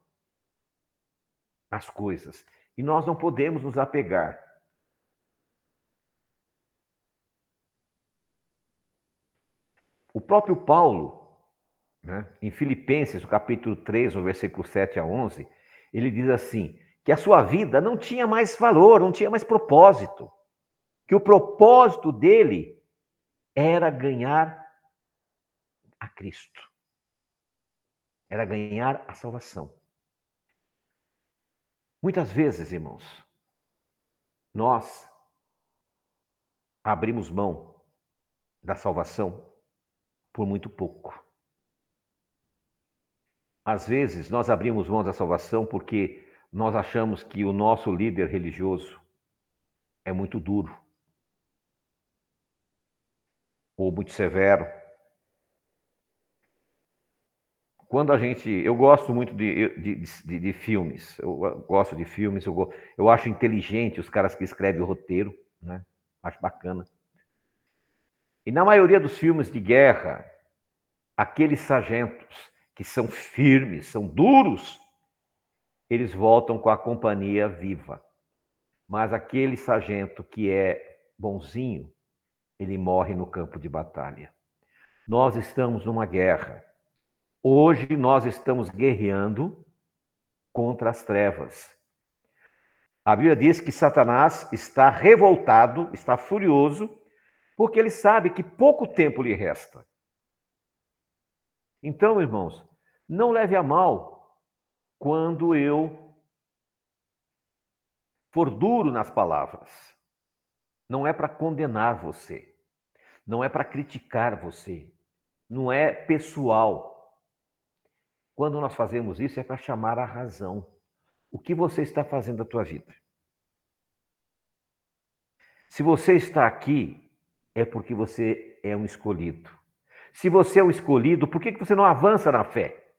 às coisas. E nós não podemos nos apegar. O próprio Paulo, né, em Filipenses, no capítulo 3, no versículo 7 a 11, ele diz assim: que a sua vida não tinha mais valor, não tinha mais propósito. Que o propósito dele era ganhar a Cristo. Era ganhar a salvação. Muitas vezes, irmãos, nós abrimos mão da salvação por muito pouco. Às vezes, nós abrimos mão da salvação porque nós achamos que o nosso líder religioso é muito duro ou muito severo. Quando a gente. Eu gosto muito de, de, de, de filmes, eu gosto de filmes, eu, eu acho inteligente os caras que escrevem o roteiro, né? acho bacana. E na maioria dos filmes de guerra, aqueles sargentos que são firmes, são duros, eles voltam com a companhia viva. Mas aquele sargento que é bonzinho, ele morre no campo de batalha. Nós estamos numa guerra. Hoje nós estamos guerreando contra as trevas. A Bíblia diz que Satanás está revoltado, está furioso, porque ele sabe que pouco tempo lhe resta. Então, irmãos, não leve a mal quando eu for duro nas palavras. Não é para condenar você, não é para criticar você, não é pessoal. Quando nós fazemos isso é para chamar a razão. O que você está fazendo da tua vida? Se você está aqui, é porque você é um escolhido. Se você é um escolhido, por que você não avança na fé?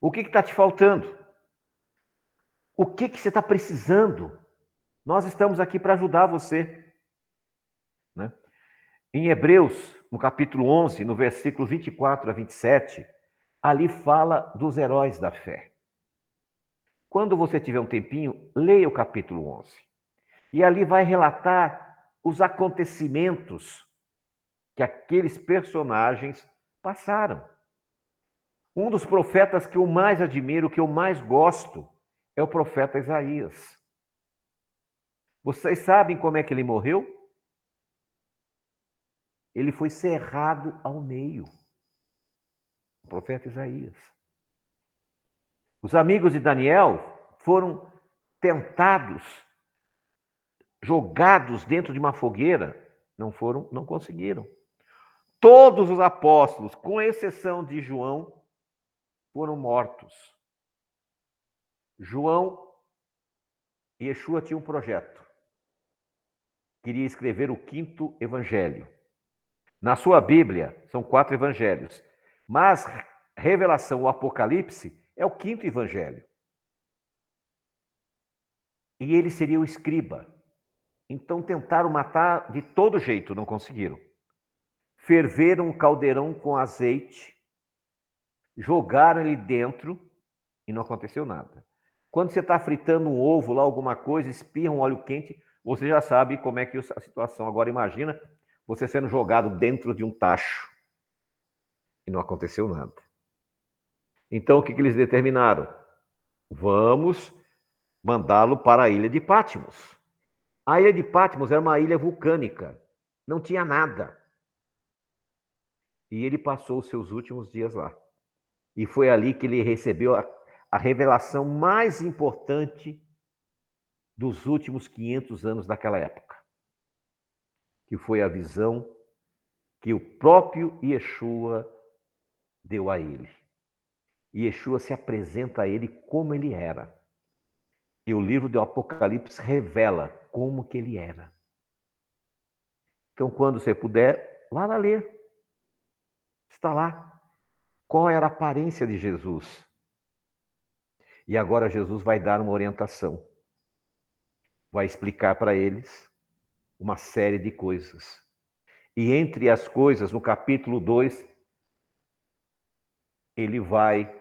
O que está te faltando? O que, que você está precisando? Nós estamos aqui para ajudar você. Em Hebreus, no capítulo 11, no versículo 24 a 27, ali fala dos heróis da fé. Quando você tiver um tempinho, leia o capítulo 11. E ali vai relatar os acontecimentos que aqueles personagens passaram. Um dos profetas que eu mais admiro, que eu mais gosto, é o profeta Isaías. Vocês sabem como é que ele morreu? Ele foi cerrado ao meio. O profeta Isaías. Os amigos de Daniel foram tentados, jogados dentro de uma fogueira, não foram, não conseguiram. Todos os apóstolos, com exceção de João, foram mortos. João e Yeshua tinham um projeto. Queria escrever o quinto evangelho. Na sua Bíblia, são quatro evangelhos. Mas revelação, o Apocalipse, é o quinto evangelho. E ele seria o escriba. Então tentaram matar de todo jeito, não conseguiram. Ferveram um caldeirão com azeite jogaram ele dentro e não aconteceu nada. Quando você está fritando um ovo lá, alguma coisa, espirra um óleo quente, você já sabe como é que a situação. Agora imagina você sendo jogado dentro de um tacho e não aconteceu nada. Então o que, que eles determinaram? Vamos mandá-lo para a ilha de Patmos. A ilha de Patmos era uma ilha vulcânica, não tinha nada. E ele passou os seus últimos dias lá. E foi ali que ele recebeu a, a revelação mais importante dos últimos 500 anos daquela época, que foi a visão que o próprio Yeshua deu a ele. Yeshua se apresenta a ele como ele era. E o livro do Apocalipse revela como que ele era. Então, quando você puder, lá lá ler. Está lá. Qual era a aparência de Jesus? E agora Jesus vai dar uma orientação. Vai explicar para eles uma série de coisas. E entre as coisas, no capítulo 2, ele vai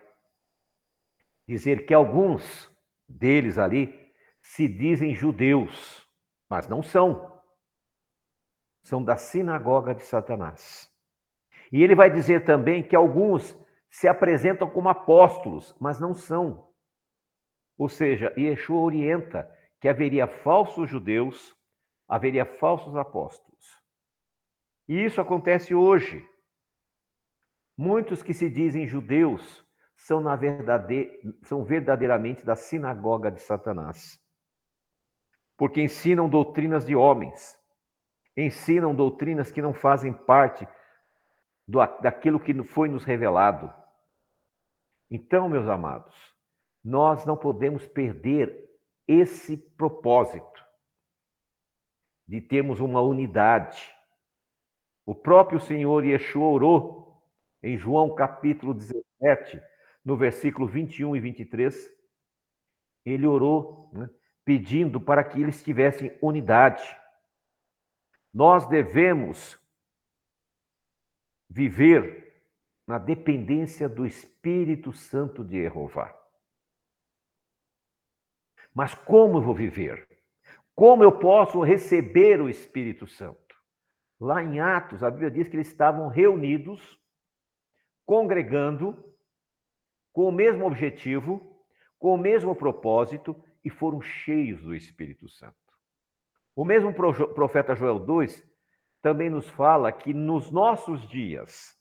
dizer que alguns deles ali se dizem judeus, mas não são. São da sinagoga de Satanás. E ele vai dizer também que alguns se apresentam como apóstolos, mas não são. Ou seja, Yeshua orienta que haveria falsos judeus, haveria falsos apóstolos. E isso acontece hoje. Muitos que se dizem judeus são, na verdade, são verdadeiramente da sinagoga de Satanás. Porque ensinam doutrinas de homens, ensinam doutrinas que não fazem parte do, daquilo que foi nos revelado. Então, meus amados, nós não podemos perder esse propósito de termos uma unidade. O próprio Senhor Yeshua orou em João capítulo 17, no versículo 21 e 23, ele orou né, pedindo para que eles tivessem unidade. Nós devemos viver na dependência do Espírito Santo de Jeová. Mas como eu vou viver? Como eu posso receber o Espírito Santo? Lá em Atos, a Bíblia diz que eles estavam reunidos, congregando, com o mesmo objetivo, com o mesmo propósito e foram cheios do Espírito Santo. O mesmo profeta Joel 2 também nos fala que nos nossos dias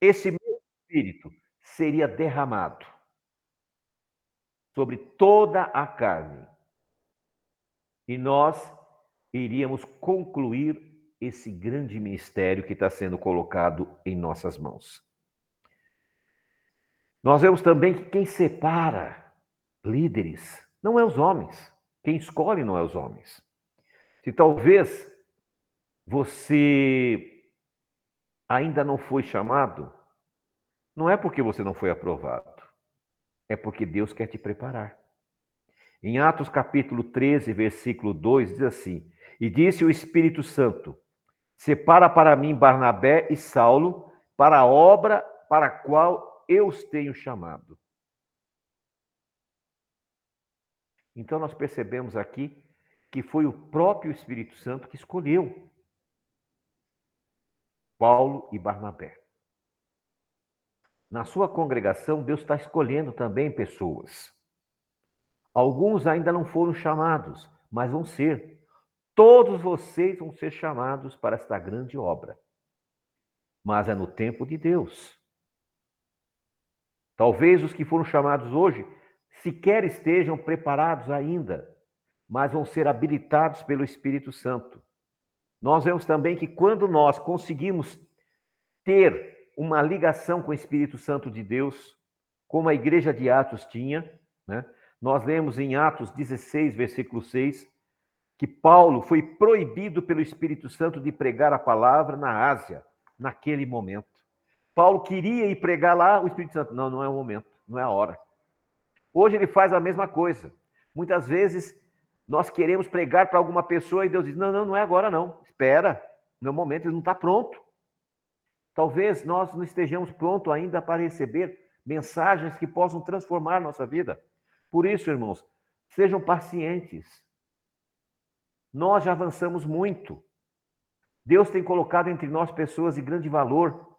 esse mesmo Espírito seria derramado sobre toda a carne. E nós iríamos concluir esse grande ministério que está sendo colocado em nossas mãos. Nós vemos também que quem separa líderes não é os homens. Quem escolhe não é os homens. Se talvez você ainda não foi chamado, não é porque você não foi aprovado, é porque Deus quer te preparar. Em Atos capítulo 13, versículo 2, diz assim: E disse o Espírito Santo: Separa para mim Barnabé e Saulo para a obra para a qual eu os tenho chamado. Então nós percebemos aqui que foi o próprio Espírito Santo que escolheu Paulo e Barnabé. Na sua congregação, Deus está escolhendo também pessoas. Alguns ainda não foram chamados, mas vão ser. Todos vocês vão ser chamados para esta grande obra. Mas é no tempo de Deus. Talvez os que foram chamados hoje sequer estejam preparados ainda, mas vão ser habilitados pelo Espírito Santo. Nós vemos também que quando nós conseguimos ter uma ligação com o Espírito Santo de Deus, como a igreja de Atos tinha, né? Nós lemos em Atos 16, versículo 6, que Paulo foi proibido pelo Espírito Santo de pregar a palavra na Ásia, naquele momento. Paulo queria ir pregar lá, o Espírito Santo, não, não é o momento, não é a hora. Hoje ele faz a mesma coisa. Muitas vezes nós queremos pregar para alguma pessoa e Deus diz: não, não, não é agora não. Espera, no momento ele não está pronto. Talvez nós não estejamos prontos ainda para receber mensagens que possam transformar nossa vida. Por isso, irmãos, sejam pacientes. Nós já avançamos muito. Deus tem colocado entre nós pessoas de grande valor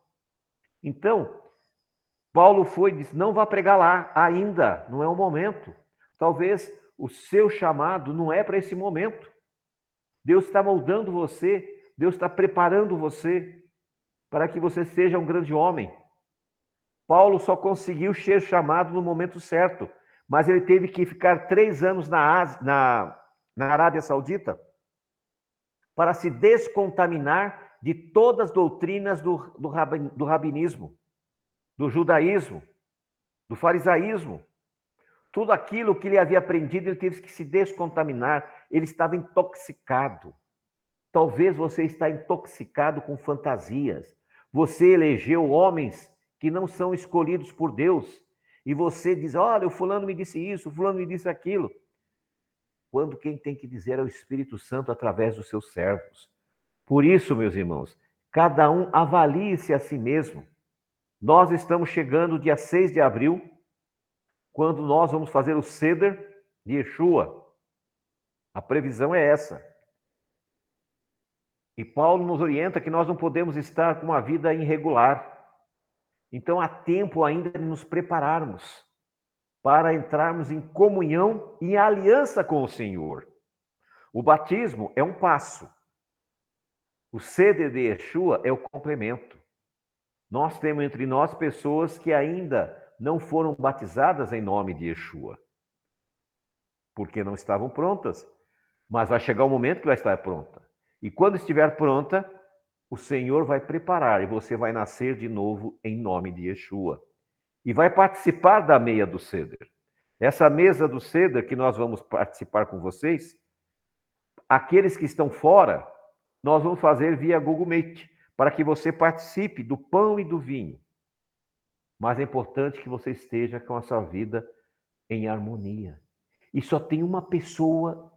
então, Paulo foi e disse: não vá pregar lá ainda, não é o momento. Talvez o seu chamado não é para esse momento. Deus está moldando você, Deus está preparando você para que você seja um grande homem. Paulo só conseguiu ser chamado no momento certo, mas ele teve que ficar três anos na, na, na Arábia Saudita para se descontaminar de todas as doutrinas do, do, do rabinismo, do judaísmo, do farisaísmo. Tudo aquilo que ele havia aprendido, ele teve que se descontaminar. Ele estava intoxicado. Talvez você está intoxicado com fantasias. Você elegeu homens que não são escolhidos por Deus. E você diz: Olha, o fulano me disse isso, o fulano me disse aquilo. Quando quem tem que dizer é o Espírito Santo através dos seus servos. Por isso, meus irmãos, cada um avalie-se a si mesmo. Nós estamos chegando dia 6 de abril, quando nós vamos fazer o Seder de Yeshua. A previsão é essa. E Paulo nos orienta que nós não podemos estar com uma vida irregular. Então há tempo ainda de nos prepararmos para entrarmos em comunhão e aliança com o Senhor. O batismo é um passo. O de Yeshua é o complemento. Nós temos entre nós pessoas que ainda não foram batizadas em nome de Yeshua, porque não estavam prontas. Mas vai chegar o momento que vai estar pronta. E quando estiver pronta, o Senhor vai preparar e você vai nascer de novo em nome de Yeshua. E vai participar da meia do ceder. Essa mesa do ceder que nós vamos participar com vocês, aqueles que estão fora, nós vamos fazer via Google Meet para que você participe do pão e do vinho. Mas é importante que você esteja com a sua vida em harmonia. E só tem uma pessoa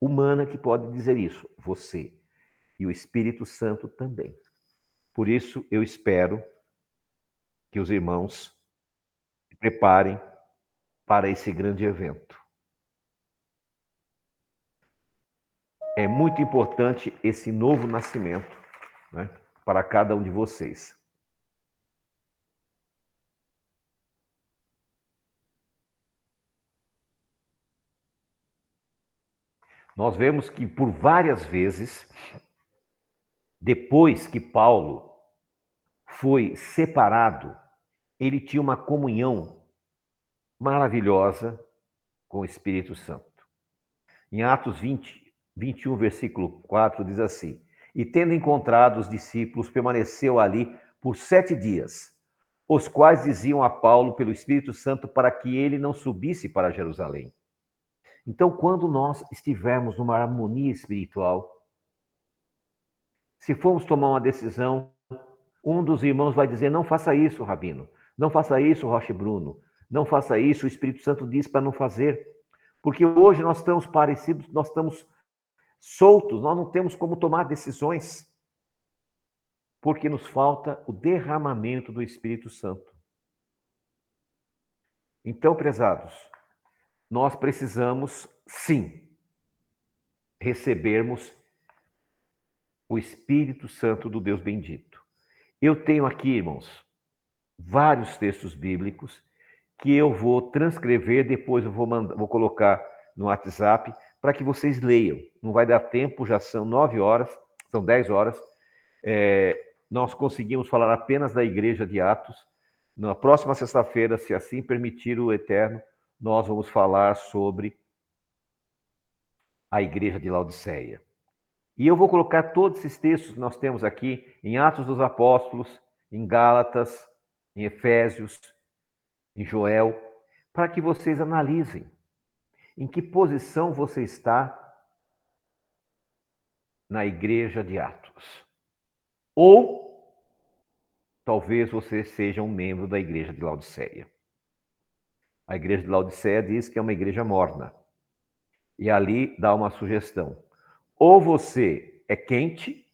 humana que pode dizer isso: você. E o Espírito Santo também. Por isso, eu espero que os irmãos se preparem para esse grande evento. É muito importante esse novo nascimento né, para cada um de vocês. Nós vemos que por várias vezes, depois que Paulo foi separado, ele tinha uma comunhão maravilhosa com o Espírito Santo. Em Atos 20, 21, versículo 4, diz assim: e, tendo encontrado os discípulos, permaneceu ali por sete dias, os quais diziam a Paulo pelo Espírito Santo para que ele não subisse para Jerusalém. Então, quando nós estivermos numa harmonia espiritual, se formos tomar uma decisão, um dos irmãos vai dizer: não faça isso, Rabino, não faça isso, Roche Bruno, não faça isso, o Espírito Santo diz para não fazer. Porque hoje nós estamos parecidos, nós estamos soltos, nós não temos como tomar decisões, porque nos falta o derramamento do Espírito Santo. Então, prezados, nós precisamos sim recebermos o Espírito Santo do Deus bendito. Eu tenho aqui, irmãos, vários textos bíblicos que eu vou transcrever, depois eu vou, mandar, vou colocar no WhatsApp para que vocês leiam. Não vai dar tempo, já são nove horas, são dez horas. É, nós conseguimos falar apenas da igreja de Atos. Na próxima sexta-feira, se assim permitir o Eterno, nós vamos falar sobre a igreja de Laodiceia. E eu vou colocar todos esses textos que nós temos aqui em Atos dos Apóstolos, em Gálatas, em Efésios, em Joel, para que vocês analisem. Em que posição você está na igreja de Atos? Ou talvez você seja um membro da igreja de Laodiceia. A igreja de Laodiceia diz que é uma igreja morna. E ali dá uma sugestão. Ou você é quente,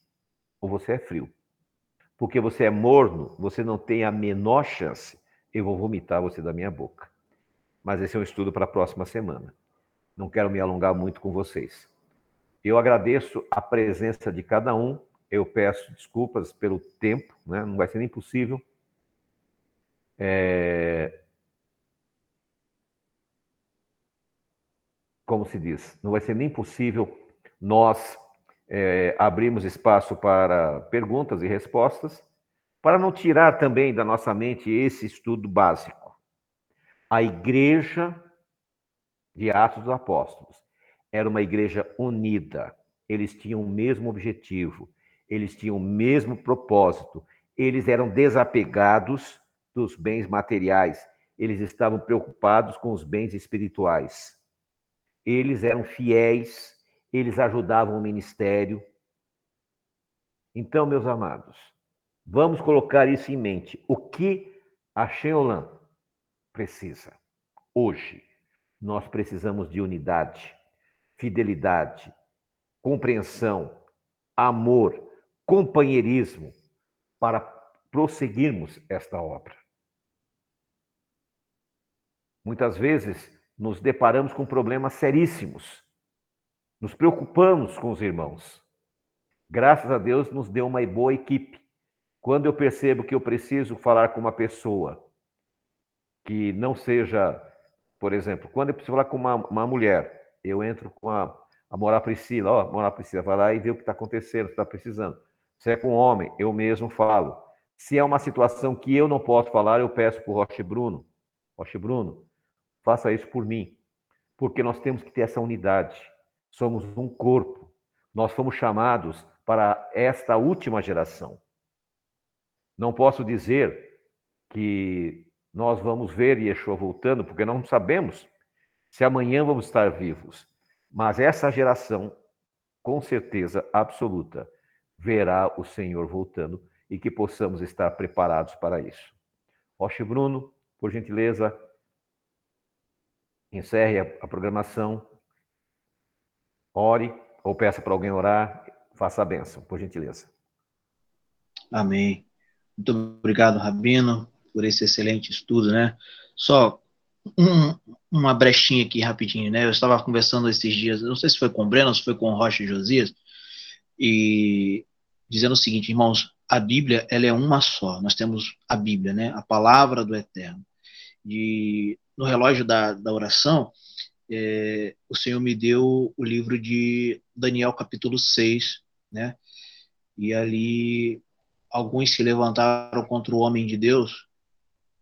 ou você é frio. Porque você é morno, você não tem a menor chance. Eu vou vomitar você da minha boca. Mas esse é um estudo para a próxima semana. Não quero me alongar muito com vocês. Eu agradeço a presença de cada um. Eu peço desculpas pelo tempo, né? não vai ser nem possível. É... Como se diz, não vai ser nem possível nós é, abrirmos espaço para perguntas e respostas, para não tirar também da nossa mente esse estudo básico. A igreja de Atos dos Apóstolos. Era uma igreja unida, eles tinham o mesmo objetivo, eles tinham o mesmo propósito, eles eram desapegados dos bens materiais, eles estavam preocupados com os bens espirituais. Eles eram fiéis, eles ajudavam o ministério. Então, meus amados, vamos colocar isso em mente. O que a Sheolan precisa hoje? nós precisamos de unidade, fidelidade, compreensão, amor, companheirismo para prosseguirmos esta obra. Muitas vezes nos deparamos com problemas seríssimos, nos preocupamos com os irmãos. Graças a Deus nos deu uma boa equipe. Quando eu percebo que eu preciso falar com uma pessoa que não seja, por exemplo, quando eu preciso falar com uma, uma mulher, eu entro com a, a Morar Priscila, ó, Morar Priscila, vai lá e vê o que está acontecendo, está precisando. Se é com um homem, eu mesmo falo. Se é uma situação que eu não posso falar, eu peço para o Roche Bruno. Roche Bruno, faça isso por mim. Porque nós temos que ter essa unidade. Somos um corpo. Nós fomos chamados para esta última geração. Não posso dizer que nós vamos ver Yeshua voltando, porque não sabemos se amanhã vamos estar vivos. Mas essa geração, com certeza absoluta, verá o Senhor voltando e que possamos estar preparados para isso. Roche Bruno, por gentileza, encerre a, programação, ore ou peça para alguém orar, faça a bênção, por gentileza.
Amém. Muito obrigado, Rabino, por esse excelente estudo, né? Só um, uma brechinha aqui rapidinho, né? Eu estava conversando esses dias, não sei se foi com o Breno se foi com o Rocha e Josias, e dizendo o seguinte, irmãos, a Bíblia, ela é uma só. Nós temos a Bíblia, né? A palavra do Eterno. E no relógio da, da oração, é, o Senhor me deu o livro de Daniel, capítulo 6, né? E ali alguns se levantaram contra o homem de Deus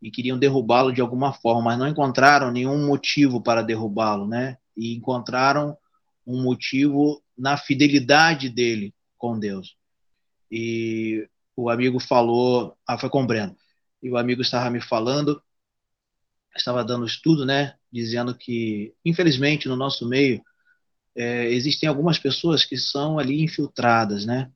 e queriam derrubá-lo de alguma forma, mas não encontraram nenhum motivo para derrubá-lo, né? E encontraram um motivo na fidelidade dele com Deus. E o amigo falou, ah, foi com o Breno, e o amigo estava me falando estava dando estudo, né, dizendo que, infelizmente, no nosso meio, é, existem algumas pessoas que são ali infiltradas, né?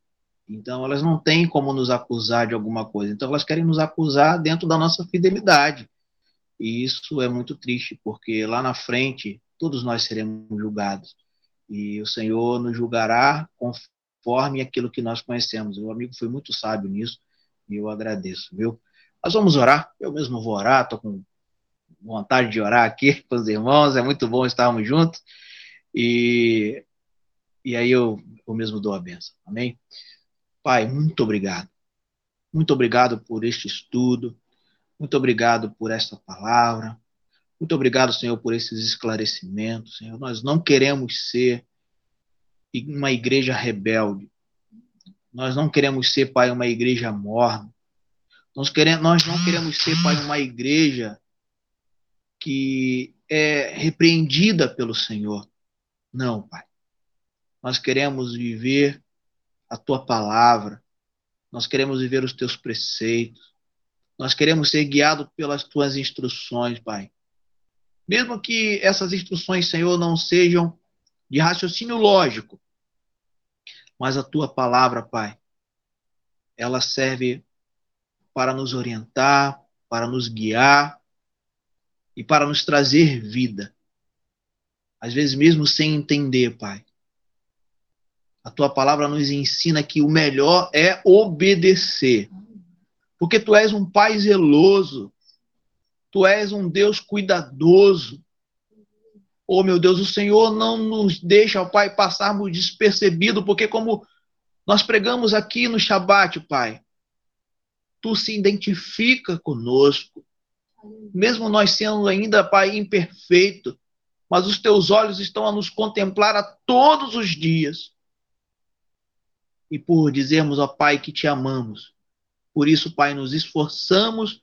Então, elas não têm como nos acusar de alguma coisa. Então, elas querem nos acusar dentro da nossa fidelidade. E isso é muito triste, porque lá na frente, todos nós seremos julgados. E o Senhor nos julgará conforme aquilo que nós conhecemos. O amigo foi muito sábio nisso, e eu agradeço, viu? Nós vamos orar, eu mesmo vou orar, estou com vontade de orar aqui com os irmãos, é muito bom estarmos juntos. E, e aí eu, eu mesmo dou a benção. Amém? Pai, muito obrigado. Muito obrigado por este estudo. Muito obrigado por esta palavra. Muito obrigado, Senhor, por esses esclarecimentos. Senhor, nós não queremos ser uma igreja rebelde. Nós não queremos ser, Pai, uma igreja morna. Nós, queremos, nós não queremos ser, Pai, uma igreja que é repreendida pelo Senhor. Não, Pai. Nós queremos viver a tua palavra. Nós queremos viver os teus preceitos. Nós queremos ser guiados pelas tuas instruções, Pai. Mesmo que essas instruções, Senhor, não sejam de raciocínio lógico, mas a tua palavra, Pai, ela serve para nos orientar, para nos guiar, e para nos trazer vida. Às vezes, mesmo sem entender, Pai. A tua palavra nos ensina que o melhor é obedecer. Porque tu és um pai zeloso. Tu és um Deus cuidadoso. Oh, meu Deus, o Senhor não nos deixa, Pai, passarmos despercebido, porque como nós pregamos aqui no Shabat, Pai, tu se identifica conosco mesmo nós sendo ainda, Pai, imperfeito, mas os teus olhos estão a nos contemplar a todos os dias. E por dizermos, ó Pai, que te amamos, por isso, Pai, nos esforçamos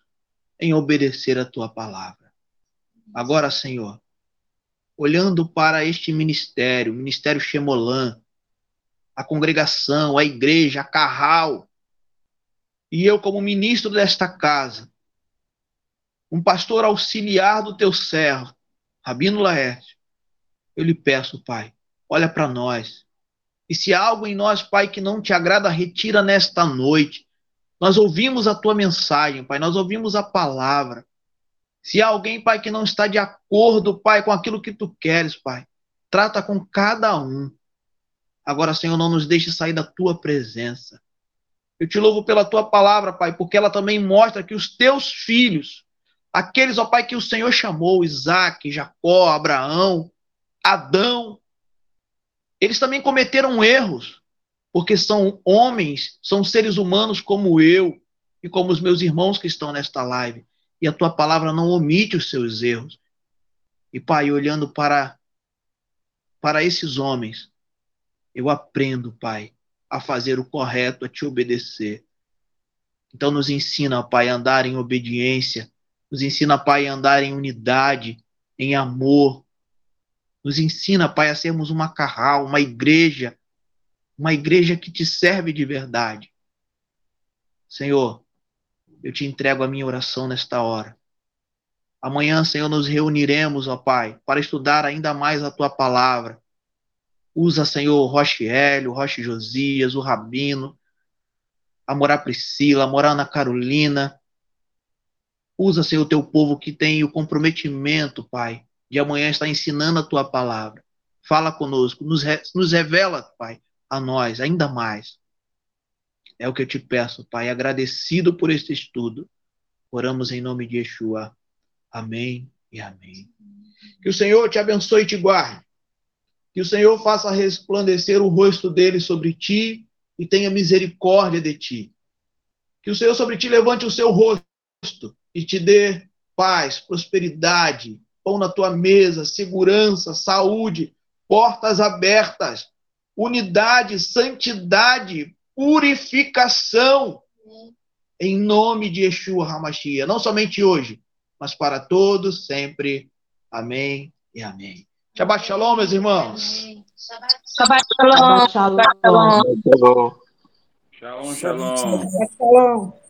em obedecer a tua palavra. Agora, Senhor, olhando para este ministério, o ministério Xemolã, a congregação, a igreja, a Carral, e eu como ministro desta casa, um pastor auxiliar do teu servo, Rabino Laerte, eu lhe peço, Pai, olha para nós. E se há algo em nós, Pai, que não te agrada, retira nesta noite. Nós ouvimos a tua mensagem, Pai, nós ouvimos a palavra. Se há alguém, Pai, que não está de acordo, Pai, com aquilo que tu queres, Pai, trata com cada um. Agora, Senhor, não nos deixe sair da tua presença. Eu te louvo pela tua palavra, Pai, porque ela também mostra que os teus filhos, aqueles, ó Pai, que o Senhor chamou, Isaac, Jacó, Abraão, Adão, eles também cometeram erros, porque são homens, são seres humanos como eu e como os meus irmãos que estão nesta live. E a tua palavra não omite os seus erros. E, Pai, olhando para, para esses homens, eu aprendo, Pai, a fazer o correto, a te obedecer. Então nos ensina, Pai, a andar em obediência, nos ensina, Pai, a andar em unidade, em amor. Nos ensina, Pai, a sermos uma carral, uma igreja, uma igreja que te serve de verdade. Senhor, eu te entrego a minha oração nesta hora. Amanhã, Senhor, nos reuniremos, ó Pai, para estudar ainda mais a tua palavra. Usa, Senhor, o Roche Hélio, o Roche Josias, o Rabino, a Morá Priscila, a Morá Ana Carolina. Usa, Senhor, o teu povo que tem o comprometimento, Pai, de amanhã estar ensinando a tua palavra. Fala conosco, nos, re, nos revela, Pai, a nós ainda mais. É o que eu te peço, Pai, agradecido por este estudo. Oramos em nome de Yeshua. Amém e amém. Que o Senhor te abençoe e te guarde. Que o Senhor faça resplandecer o rosto dele sobre ti e tenha misericórdia de ti. Que o Senhor sobre ti levante o seu rosto e te dê paz, prosperidade, pão na tua mesa, segurança, saúde, portas abertas, unidade, santidade, purificação. Em nome de Yeshua Hamashia, não somente hoje, mas para todos sempre. Amém e amém. Shabbat shalom, meus irmãos.
Shabbat shalom. Shabbat shalom.
Shalom, shalom.
Shalom.